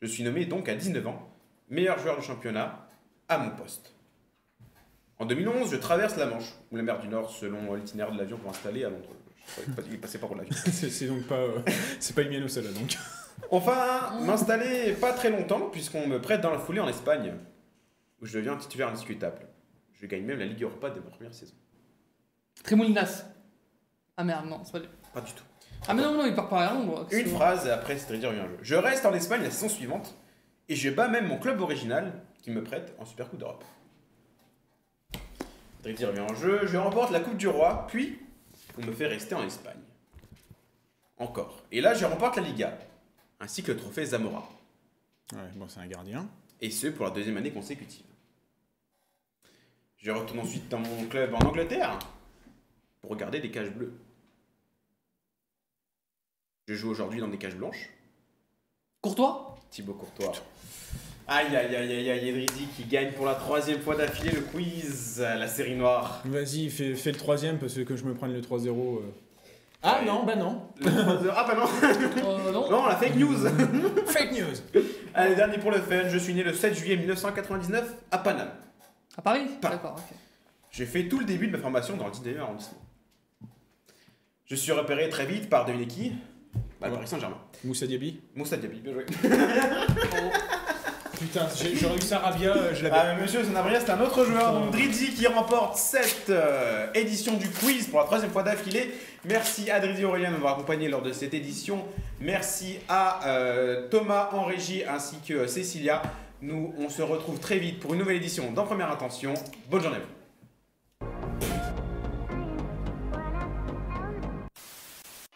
Je suis nommé donc à 19 ans meilleur joueur du championnat à mon poste. En 2011, je traverse la Manche, ou la mer du Nord, selon l'itinéraire de l'avion pour installer à Londres. Je savais pas qu'il passait par l'avion. C'est donc pas... euh, C'est pas Emiliano Sala, donc. Enfin, m'installer pas très longtemps, puisqu'on me prête dans la foulée en Espagne, où je deviens titulaire indiscutable. Je gagne même la Ligue Europa dès ma première saison. Trémoulinas. Ah merde, non, c'est pas lui. Pas du tout. Ah mais non, non, il part pas à Londres. Une phrase, et après, c'est dire un jeu. Je reste en Espagne la saison suivante, et je bats même mon club original, qui me prête en Super Coupe d'Europe. Dridi revient en jeu, je remporte la Coupe du Roi, puis on me fait rester en Espagne. Encore. Et là, je remporte la Liga, ainsi que le trophée Zamora. Ouais, bon, c'est un gardien. et ce pour la deuxième année consécutive. Je retourne ensuite dans mon club en Angleterre pour regarder des cages bleues. Je joue aujourd'hui dans des cages blanches. Courtois? Thibaut Courtois. Aïe aïe aïe aïe aïe, Edridi qui gagne pour la troisième fois d'affilée le quiz, la série noire. Vas-y, fais, fais le troisième parce que je me prenne le 3-0. euh. Ah Ouais. non, bah non. Le 3-0 Ah bah non, Euh, non. non, la fake news. Fake news. Allez, dernier pour le fun, je suis né le 7 juillet 1999 à Paname. À Paris? Pas. D'accord, ok. J'ai fait tout le début de ma formation dans le 19e arrondissement. Je suis repéré très vite par devinez qui bah, le Ouais. Paris Saint-Germain. Moussa Diaby. Moussa Diaby, bien joué. Putain, j'ai- j'aurais eu Sarabia, euh, je l'avais. Ah, monsieur Sanabria, c'est un autre joueur, donc Drizzy qui remporte cette euh, édition du quiz pour la troisième fois d'affilée. Merci à Drizzy Aurélien de m'avoir accompagné lors de cette édition. Merci à euh, Thomas en régie ainsi que euh, Cécilia. Nous, on se retrouve très vite pour une nouvelle édition dans Première Intention. Bonne journée à vous.